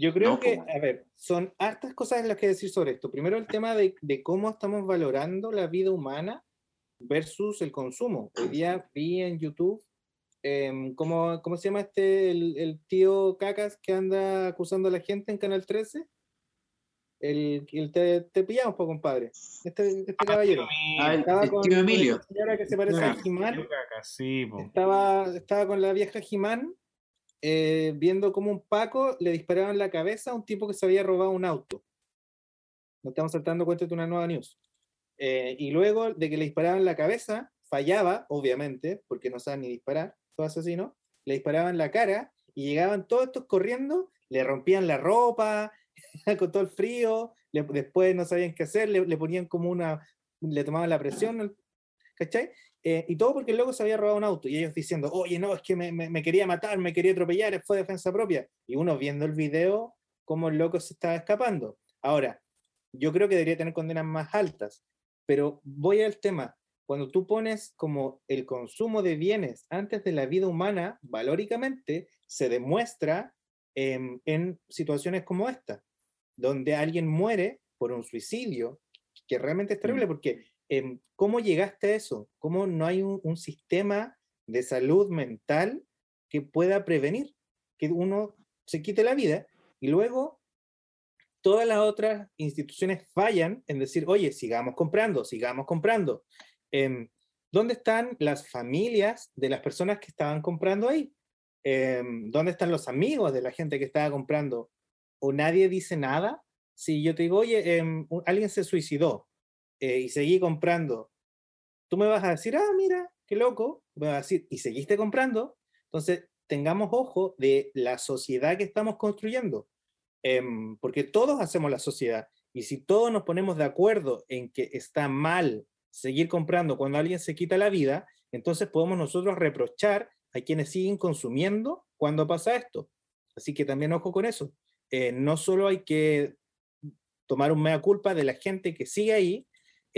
Yo creo que, a ver, son hartas cosas las que decir sobre esto. Primero el tema de, cómo estamos valorando la vida humana versus el consumo. Hoy día vi en YouTube, em, ¿cómo, ¿cómo, se llama este, el, tío Cacas que anda acusando a la gente en Canal 13? El, el te, te, pillamos, pues, compadre. Este, este ah, caballero. Ah, estaba con, tío Emilio. señora que se parece a Jimán. estaba, estaba con la vieja Jimán eh, viendo cómo un Paco le disparaba en la cabeza a un tipo que se había robado un auto. Nos estamos saltando cuenta de una nueva news. Eh, y luego de que le disparaban la cabeza, fallaba, obviamente, porque no saben ni disparar, todo asesino, le disparaban la cara y llegaban todos estos corriendo, le rompían la ropa, con todo el frío, después no sabían qué hacer, le, le, ponían como una, le tomaban la presión, ¿cachai? Eh, y todo porque el loco se había robado un auto. Y ellos diciendo, oye, no, es que me, me, quería matar, me quería atropellar, fue defensa propia. Y uno viendo el video, cómo el loco se estaba escapando. Ahora, yo creo que debería tener condenas más altas. Pero voy al tema. Cuando tú pones como el consumo de bienes antes de la vida humana, valóricamente, se demuestra en situaciones como esta, donde alguien muere por un suicidio, que realmente es terrible, mm. porque Em, ¿cómo llegaste a eso? ¿Cómo no hay un, sistema de salud mental que pueda prevenir que uno se quite la vida? Y luego todas las otras instituciones fallan en decir, oye, sigamos comprando, sigamos comprando. Em, ¿Dónde están las familias de las personas que estaban comprando ahí? Em, ¿Dónde están los amigos de la gente que estaba comprando? ¿O nadie dice nada? Si yo te digo, oye, alguien se suicidó, eh, y seguí comprando, tú me vas a decir, ah, mira, qué loco, me vas a decir, y seguiste comprando, entonces tengamos ojo de la sociedad que estamos construyendo, em, porque todos hacemos la sociedad, y si todos nos ponemos de acuerdo en que está mal seguir comprando cuando alguien se quita la vida, entonces podemos nosotros reprochar a quienes siguen consumiendo cuando pasa esto. Así que también ojo con eso. Eh, no solo hay que tomar un mea culpa de la gente que sigue ahí,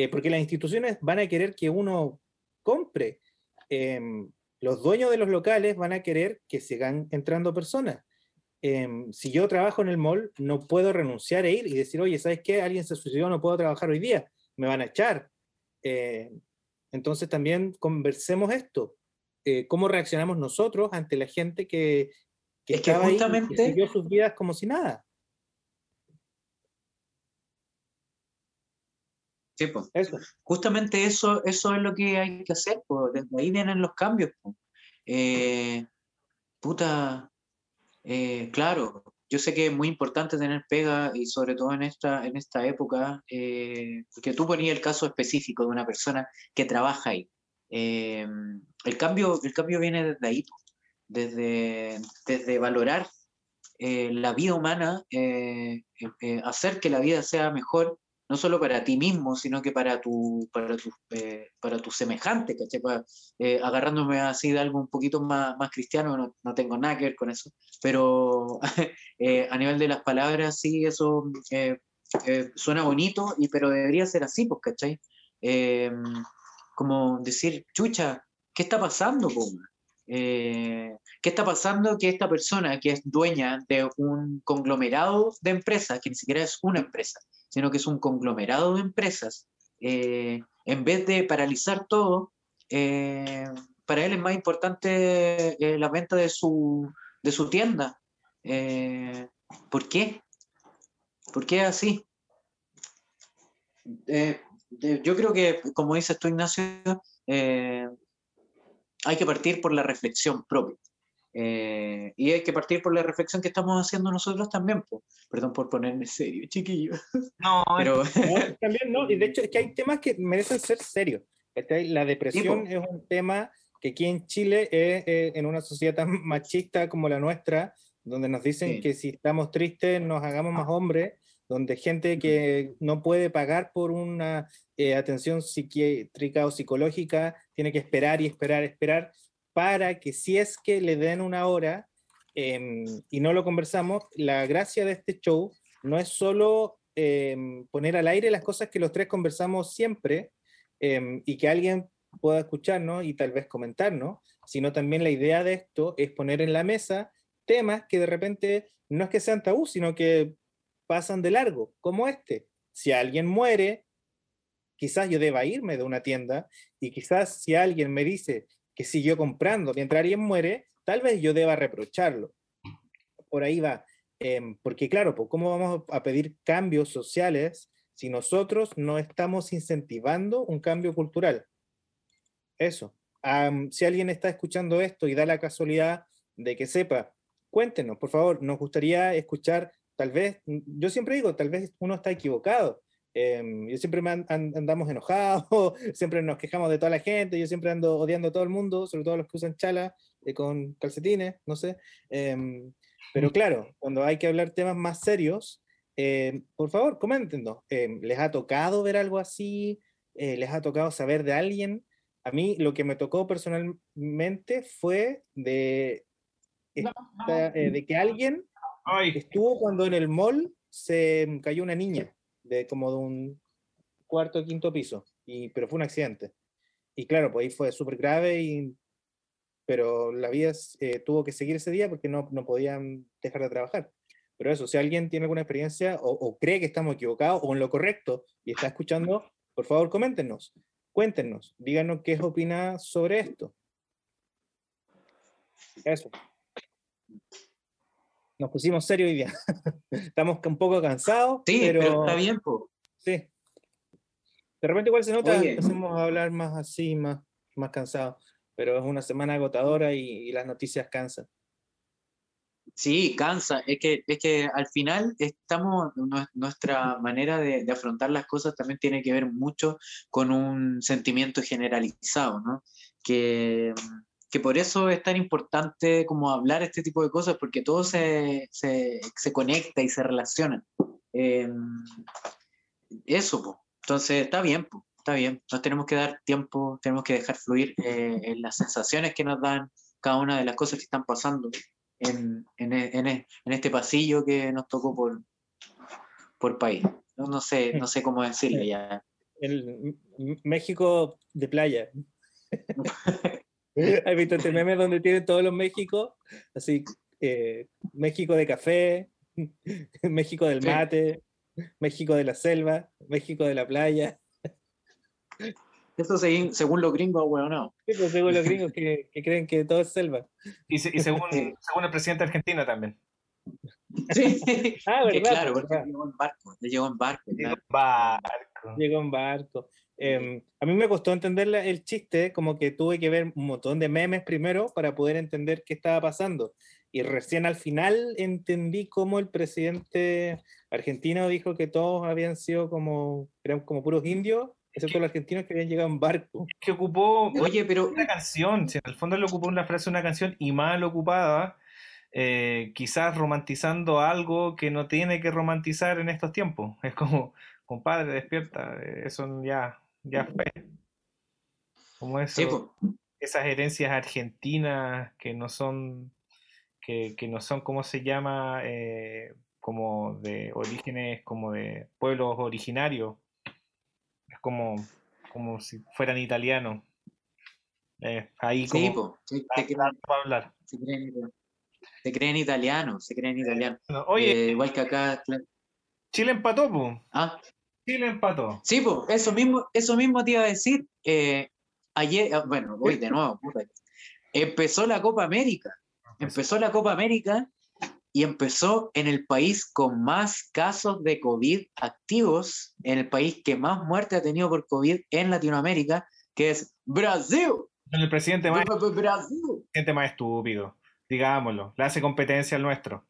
eh, porque las instituciones van a querer que uno compre. Em, los dueños de los locales van a querer que sigan entrando personas. Em, si yo trabajo en el mall, no puedo renunciar a ir y decir, oye, ¿sabes qué? Alguien se suicidó, no puedo trabajar hoy día, me van a echar. Eh, entonces también conversemos esto. Eh, ¿Cómo reaccionamos nosotros ante la gente que, que es que justamente... ahí sus vidas como si nada? Justamente eso, eso es lo que hay que hacer, pues, desde ahí vienen los cambios. Eh, puta, eh, claro, yo sé que es muy importante tener pega y sobre todo en esta, en esta época, eh, porque tú ponías el caso específico de una persona que trabaja ahí. el, cambio, el cambio viene desde ahí, desde, desde valorar la vida humana, hacer que la vida sea mejor no solo para ti mismo, sino que para tu, para tu, eh, para tu semejante, eh, agarrándome así de algo un poquito más, más cristiano, no, no, tengo nada que ver con eso, pero eh, a nivel de las palabras, sí, eso suena bonito, y, pero debería ser así, pues, ¿cachai? como decir, chucha, ¿qué está pasando, ¿Qué está pasando que esta persona que es dueña de un conglomerado de empresas, que ni siquiera es una empresa, sino que es un conglomerado de empresas, eh, en vez de paralizar todo, eh, para él es más importante eh, la venta de su, de su tienda. ¿Por qué? ¿Por qué así? Yo creo que, como dices tú, Ignacio, hay que partir por la reflexión propia. Eh, y hay que partir por la reflexión que estamos haciendo nosotros también. Perdón por ponerme serio, chiquillo. No, pero también no. Y de hecho, es que hay temas que merecen ser serios. La depresión es un tema que aquí en Chile, es, en una sociedad tan machista como la nuestra, donde nos dicen que si estamos tristes nos hagamos más hombres, donde gente que no puede pagar por una eh, atención psiquiátrica o psicológica tiene que esperar y esperar, esperar para que si es que le den una hora em, y no lo conversamos, la gracia de este show no es solo em, poner al aire las cosas que los tres conversamos siempre em, y que alguien pueda escucharnos y tal vez comentarnos, sino también la idea de esto es poner en la mesa temas que de repente no es que sean tabú, sino que pasan de largo, como este. Si alguien muere, quizás yo deba irme de una tienda y quizás si alguien me dice siguió comprando mientras alguien muere, tal vez yo deba reprocharlo. Por ahí va. Em, porque claro, pues, ¿cómo vamos a pedir cambios sociales si nosotros no estamos incentivando un cambio cultural? Eso. si alguien está escuchando esto y da la casualidad de que sepa, cuéntenos, por favor, nos gustaría escuchar, tal vez, yo siempre digo, tal vez uno está equivocado, Em, yo siempre me andamos enojados, siempre nos quejamos de toda la gente, yo siempre ando odiando a todo el mundo, sobre todo los que usan chala eh, con calcetines, no sé. Em, pero claro, cuando hay que hablar temas más serios, em, por favor, coméntenos. ¿Les ha tocado ver algo así? Eh, ¿Les ha tocado saber de alguien? A mí lo que me tocó personalmente fue de, eh, de que alguien estuvo cuando en el mall se cayó una niña de como de un cuarto o quinto piso, y, pero fue un accidente. Y claro, pues ahí fue súper grave, y, pero la vida eh, tuvo que seguir ese día porque no, no podían dejar de trabajar. Pero eso, si alguien tiene alguna experiencia o, cree que estamos equivocados o en lo correcto y está escuchando, por favor coméntenos, cuéntenos, díganos qué opina sobre esto. Eso nos pusimos serio hoy día. Estamos un poco cansados. Sí, pero, está bien, po. Sí. De repente igual se nota, empezamos a hablar más así, más, más cansados. Pero es una semana agotadora y, las noticias cansan. Sí, cansa. Es que, es que al final estamos, nuestra manera de, de, afrontar las cosas también tiene que ver mucho con un sentimiento generalizado, ¿no? Que que por eso es tan importante como hablar este tipo de cosas, porque todo se, se, se conecta y se relaciona. Em, eso, pues. Entonces, está bien, pues, está bien. Nos tenemos que dar tiempo, tenemos que dejar fluir eh, en las sensaciones que nos dan cada una de las cosas que están pasando en, en, en, en este pasillo que nos tocó por, por país. No, no, sé, no sé cómo decirle ya. El México de playa. ¿Has visto este meme donde tienen todos los México? Así, eh, México de café, México del mate, México de la selva, México de la playa. Eso según, los gringos, weón, no. Sí, pues, según los gringos que, creen que todo es selva. Y, según, según el presidente argentino también. Sí, ah, verdad. claro, porque llegó en barco. Llegó en barco. Llegó en barco. Llegó en barco. Em, a mí me costó entender el chiste, como que tuve que ver un montón de memes primero para poder entender qué estaba pasando. Y recién al final entendí cómo el presidente argentino dijo que todos habían sido como, eran como puros indios, excepto los argentinos que habían llegado en barco. Que ocupó Oye, pero... una canción, si en el fondo le ocupó una frase, una canción y mal ocupada, eh, quizás romantizando algo que no tiene que romantizar en estos tiempos. Es como, compadre, despierta, eh, eso ya ya fue. Como eso, esas herencias argentinas que no son, que, no son, ¿cómo se llama? Eh, como de orígenes, como de pueblos originarios. Es como, como si fueran italianos. Eh, ahí como sí, te, creen, hablar. Se creen, se creen italianos, se creen italianos. oye, eh, igual que acá. Chile empató, pues. Ah, Chile empató. Sí, pues, eso mismo, eso mismo te iba a decir. Eh, ayer, ah, bueno, voy de nuevo, Empezó la Copa América. Empezó la Copa América y empezó en el país con más casos de COVID activos, en el país que más muerte ha tenido por COVID en Latinoamérica, que es Brasil. El presidente más, Brasil. presidente más estúpido, digámoslo. Le hace competencia al nuestro.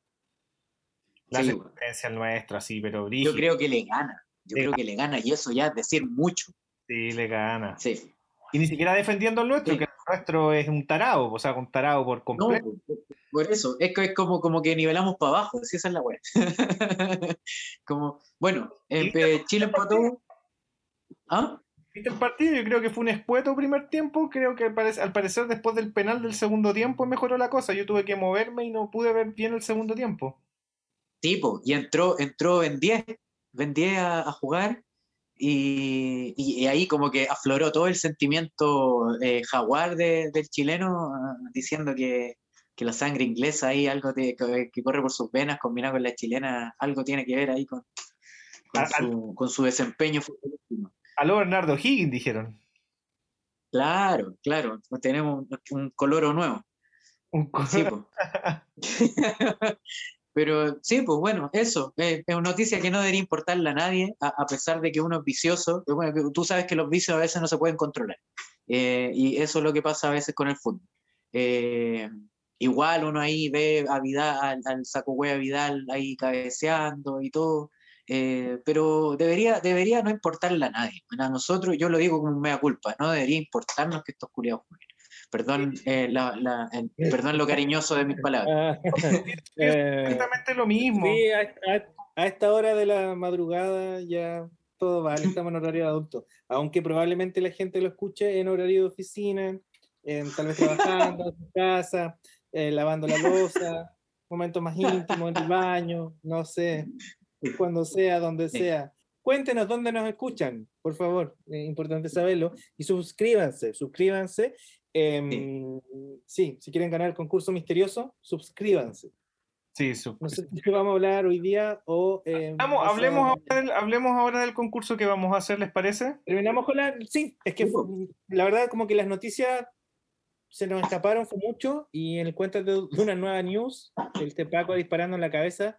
Le Sí, hace competencia al nuestro, así, pero Yo brígido. creo que le gana. Yo creo que le gana y eso ya es decir mucho. Sí, le gana. Sí. Y ni siquiera defendiendo al nuestro, Sí. que el nuestro es un tarado, o sea, un tarado por No, completo. por- por eso, es, que es como, como que nivelamos para abajo, si esa es la weá. como, bueno, eh, ¿Viste eh, Chile empató. ¿Ah? ¿Viste el partido? Yo creo que fue un espueto primer tiempo. Creo que al parecer después del penal del segundo tiempo mejoró la cosa. Yo tuve que moverme y no pude ver bien el segundo tiempo. Tipo, y entró, entró en 10, en 10 a, a jugar, y, y- y ahí como que afloró todo el sentimiento eh, jaguar de- del chileno, ah, diciendo que, que la sangre inglesa ahí, algo que, que corre por sus venas, combinado con la chilena, algo tiene que ver ahí con, con, Al- su, con su desempeño futbolístico. Aló Bernardo Higgins, dijeron. Claro, claro, tenemos un, un coloro nuevo. Un co- Sí. Pero sí, pues bueno, eso, eh, es una noticia que no debería importarle a nadie, a, a pesar de que uno es vicioso. bueno, tú sabes que los vicios a veces no se pueden controlar. Eh, y eso es lo que pasa a veces con el fútbol. Eh, igual uno ahí ve a Vidal, al, al saco hueá Vidal ahí cabeceando y todo. pero debería, debería no importarle a nadie. A nosotros, yo lo digo como mea culpa, no debería importarnos que estos culiados jueguen. Perdón, eh, la- la- el- perdón lo cariñoso de mis palabras. Ah, eh, Exactamente lo mismo. sí, a, a- a esta hora de la madrugada ya todo vale, estamos en horario de adulto. Aunque probablemente la gente lo escuche en horario de oficina, en- tal vez trabajando en su casa, eh, lavando la losa, momentos más íntimos en el baño, no sé, cuando sea, donde sea. Cuéntenos dónde nos escuchan, por favor, es importante saberlo. Y suscríbanse, suscríbanse. Em, sí, si quieren ganar el concurso misterioso, suscríbanse. Sí, No sé qué vamos a hablar hoy día o... em, Vamos, hablemos, adelante. ahora del, hablemos ahora del concurso que vamos a hacer, ¿les parece? Terminamos con la... Sí, es que Sí, fue- la verdad como que las noticias se nos escaparon, fue mucho, y en el cuento de, de una nueva news, el Tepaco disparando en la cabeza,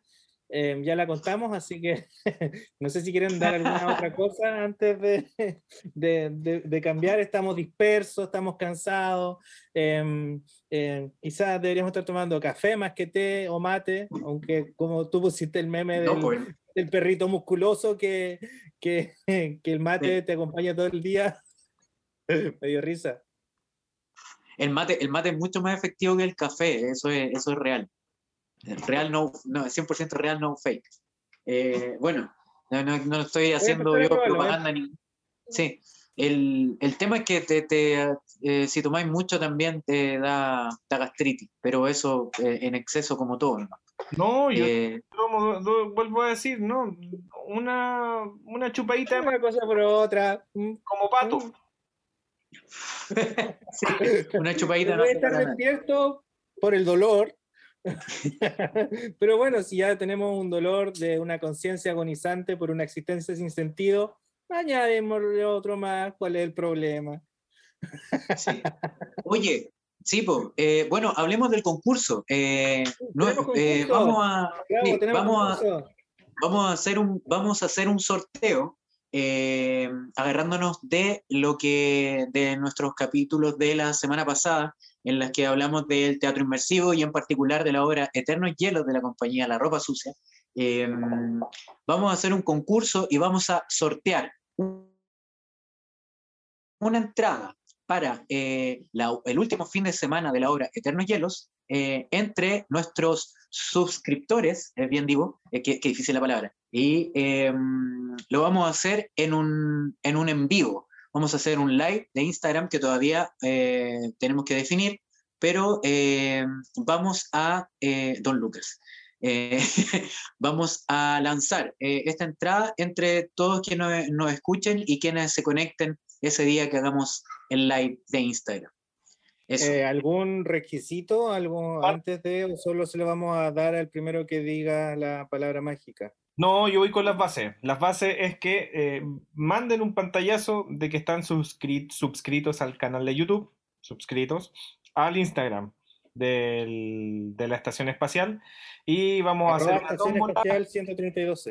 em, ya la contamos, así que no sé si quieren dar alguna otra cosa antes de, de, de- de cambiar, estamos dispersos, estamos cansados, em, em, quizás deberíamos estar tomando café más que té o mate, aunque como tú pusiste el meme del, No, pues, perrito musculoso que, que, que el mate Sí. te acompaña todo el día. Me dio risa. el mate, el mate es mucho más efectivo que el café, eso es, eso es real. Real no, no, 100% real, no fake. Eh, bueno, no, no- no estoy haciendo a yo probarlo, propaganda ni... Sí, el, el tema es que te, te, eh, si tomáis mucho también te da, da gastritis, pero eso eh, en exceso como todo. ¿no? No, yo Eh, tomo- do- vuelvo a decir, ¿no? Una, una chupadita Una cosa por otra. Mm, como pato. mm. sí, una chupadita no Debe hace estar despierto por el dolor. Pero bueno, si ya tenemos un dolor de una conciencia agonizante por una existencia sin sentido, añadémosle otro más. ¿Cuál es el problema? Sí. Oye, sí, po, eh, bueno, hablemos del concurso. Eh, no- eh, vamos a, Bravo, sí, tenemos vamos a, concurso. vamos a hacer un, vamos a hacer un sorteo eh, agarrándonos de lo que de nuestros capítulos de la semana pasada en las que hablamos del teatro inmersivo y en particular de la obra Eternos Hielos de la compañía La Ropa Sucia. Eh, vamos a hacer un concurso y vamos a sortear una entrada para eh, el último fin de semana de la obra Eternos Hielos eh, entre nuestros suscriptores, eh, bien digo, eh, qué difícil la palabra, y eh, lo vamos a hacer en un, en un en vivo. Vamos a hacer un live de Instagram que todavía eh, tenemos que definir, pero eh, vamos a, eh, Don Lucas, eh, vamos a lanzar eh, esta entrada entre todos quienes nos, nos escuchen y quienes se conecten ese día que hagamos el live de Instagram. Eh, ¿Algún requisito algo Ah. antes de o solo se lo vamos a dar al primero que diga la palabra mágica? No, yo voy con las bases. Las bases es que eh, manden un pantallazo de que están suscri- suscritos al canal de YouTube, suscritos, al Instagram. del- de la estación espacial y vamos a hacer una tómbola espacial 132.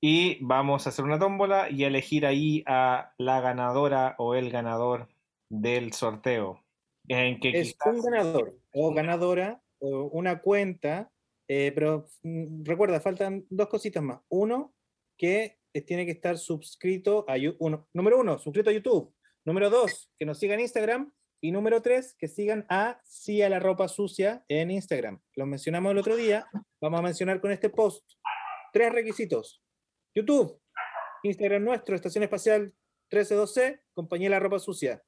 y vamos a hacer una tómbola y elegir ahí a la ganadora o el ganador del sorteo. En que Es quizás- un ganador o ganadora o una cuenta, eh, pero mm, recuerda, faltan dos cositas más. Uno, que tiene que estar suscrito a YouTube. Número uno, suscrito a YouTube. Número dos, que nos siga en Instagram. Y número tres, que sigan a Sí a la ropa sucia en Instagram. Lo mencionamos el otro día. Vamos a mencionar con este post tres requisitos. YouTube, Instagram nuestro, Estación Espacial 132C, Compañía La Ropa Sucia.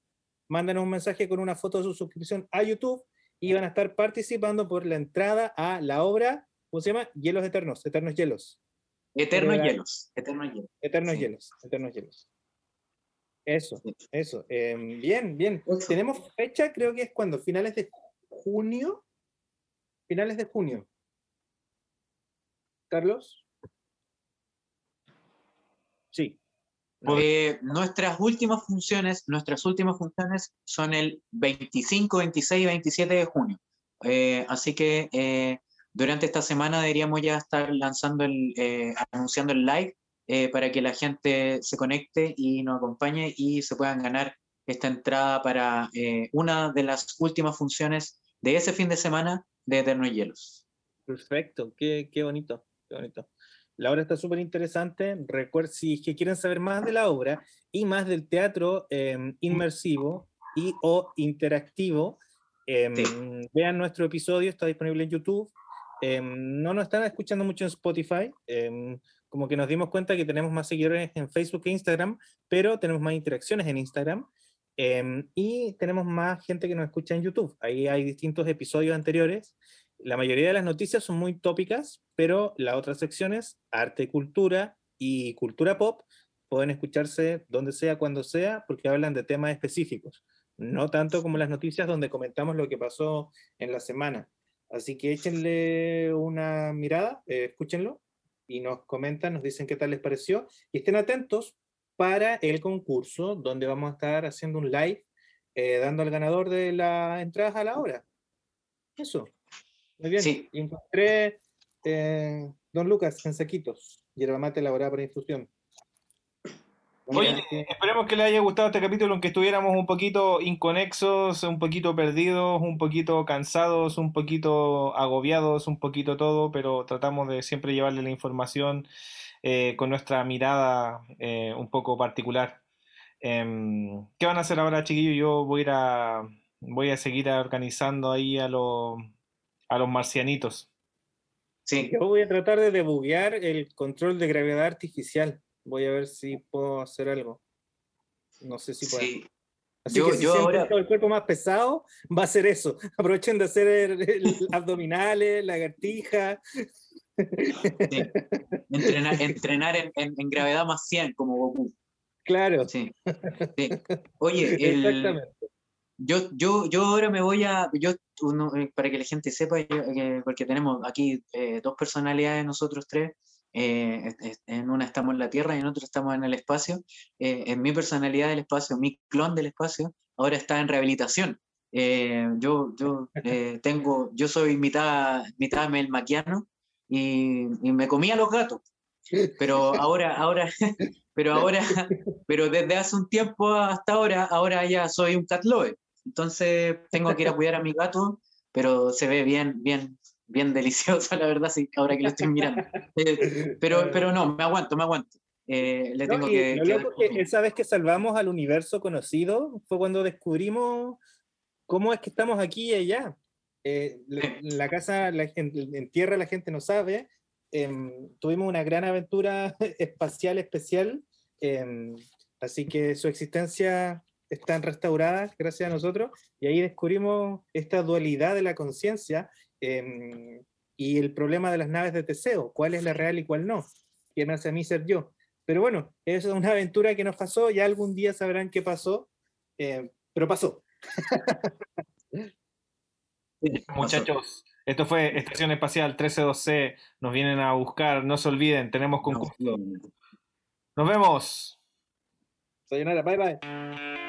Mándanos un mensaje con una foto de su suscripción a YouTube y van a estar participando por la entrada a la obra, ¿cómo se llama? Hielos Eternos, Eternos Hielos. Eternos Pero hielos. Eternos hielos. Eternos Sí. Hielos, Eternos Hielos. Eso, eso. Em, bien, bien. Tenemos fecha, creo que es cuando, finales de junio. Finales de junio. Carlos. Sí. Eh, nuestras últimas funciones, nuestras últimas funciones son el 25, 26 y 27 de junio. Eh, así que eh, durante esta semana deberíamos ya estar lanzando el, eh, anunciando el live eh, para que la gente se conecte y nos acompañe y se puedan ganar esta entrada para eh, una de las últimas funciones de ese fin de semana de Eternos Hielos. Perfecto, qué, qué bonito, qué bonito. La obra está súper interesante. Recuerden, si es que quieren saber más de la obra y más del teatro em, inmersivo y o interactivo, em, Sí. vean nuestro episodio, está disponible en YouTube. Em, no nos están escuchando mucho en Spotify, como que nos dimos cuenta que tenemos más seguidores en Facebook e Instagram, pero tenemos más interacciones en Instagram. y tenemos más gente que nos escucha en YouTube. Ahí hay distintos episodios anteriores la mayoría de las noticias son muy tópicas, pero las otras secciones, arte, cultura y cultura pop, pueden escucharse donde sea, cuando sea, porque hablan de temas específicos. No tanto como las noticias donde comentamos lo que pasó en la semana. Así que échenle una mirada, eh, escúchenlo y nos comentan, nos dicen qué tal les pareció. Y estén atentos para el concurso, donde vamos a estar haciendo un live, eh, dando al ganador de las entradas a la hora. Eso. Muy bien. Sí. Encontré eh, Don Lucas en saquitos, hierba mate elaborada para infusión. Oye, esperemos que les haya gustado este capítulo, aunque estuviéramos un poquito inconexos, un poquito perdidos, un poquito cansados, un poquito agobiados, un poquito todo, pero tratamos de siempre llevarle la información eh, con nuestra mirada eh, un poco particular. Em, ¿qué van a hacer ahora, chiquillos? Yo voy a, voy a seguir organizando ahí a, los a los marcianitos. Sí, Yo voy a tratar de debuguear el control de gravedad artificial. Voy a ver si puedo hacer algo. No sé si puedo. sí. Así Yo- que si yo ahora- todo el cuerpo más pesado, va a ser eso. Aprovechen de hacer el- el abdominales, lagartija. Sí. Entrenar, entrenar en, en- en gravedad más 100 como Goku. Claro, Sí. Sí. Oye, el- exactamente. Yo, yo, yo ahora me voy a, yo, uno, eh, para que la gente sepa, yo, eh, porque tenemos aquí eh, dos personalidades nosotros tres, eh, en una estamos en la Tierra y en otra estamos en el espacio. Eh, en mi personalidad del espacio, mi clon del espacio, ahora está en rehabilitación. Eh, yo yo tengo, yo soy mitad, mitad melmaquiano y, y me comía los gatos. Pero ahora, ahora, pero ahora, pero desde hace un tiempo hasta ahora, ahora ya soy un cat lover. Entonces tengo que ir a cuidar a mi gato, pero se ve bien, bien, bien delicioso, la verdad, sí, ahora que lo estoy mirando. Eh, pero, pero no, me aguanto, me aguanto. Eh, le No, tengo y que, que que esa vez que salvamos al universo conocido fue cuando descubrimos cómo es que estamos aquí y allá. Eh, la- en la casa, la gente, en tierra la gente no sabe. em, tuvimos una gran aventura espacial especial, em, así que su existencia están restauradas gracias a nosotros y ahí descubrimos esta dualidad de la conciencia em, y el problema de las naves de Teseo, cuál es la real y cuál no, quién hace a mí ser yo. Pero bueno, es una aventura que nos pasó, ya algún día sabrán qué pasó, eh, pero pasó. Muchachos, esto fue Estación Espacial 132C. Nos vienen a buscar, no se olviden, tenemos concurso. Nos vemos. Sayonara, bye bye.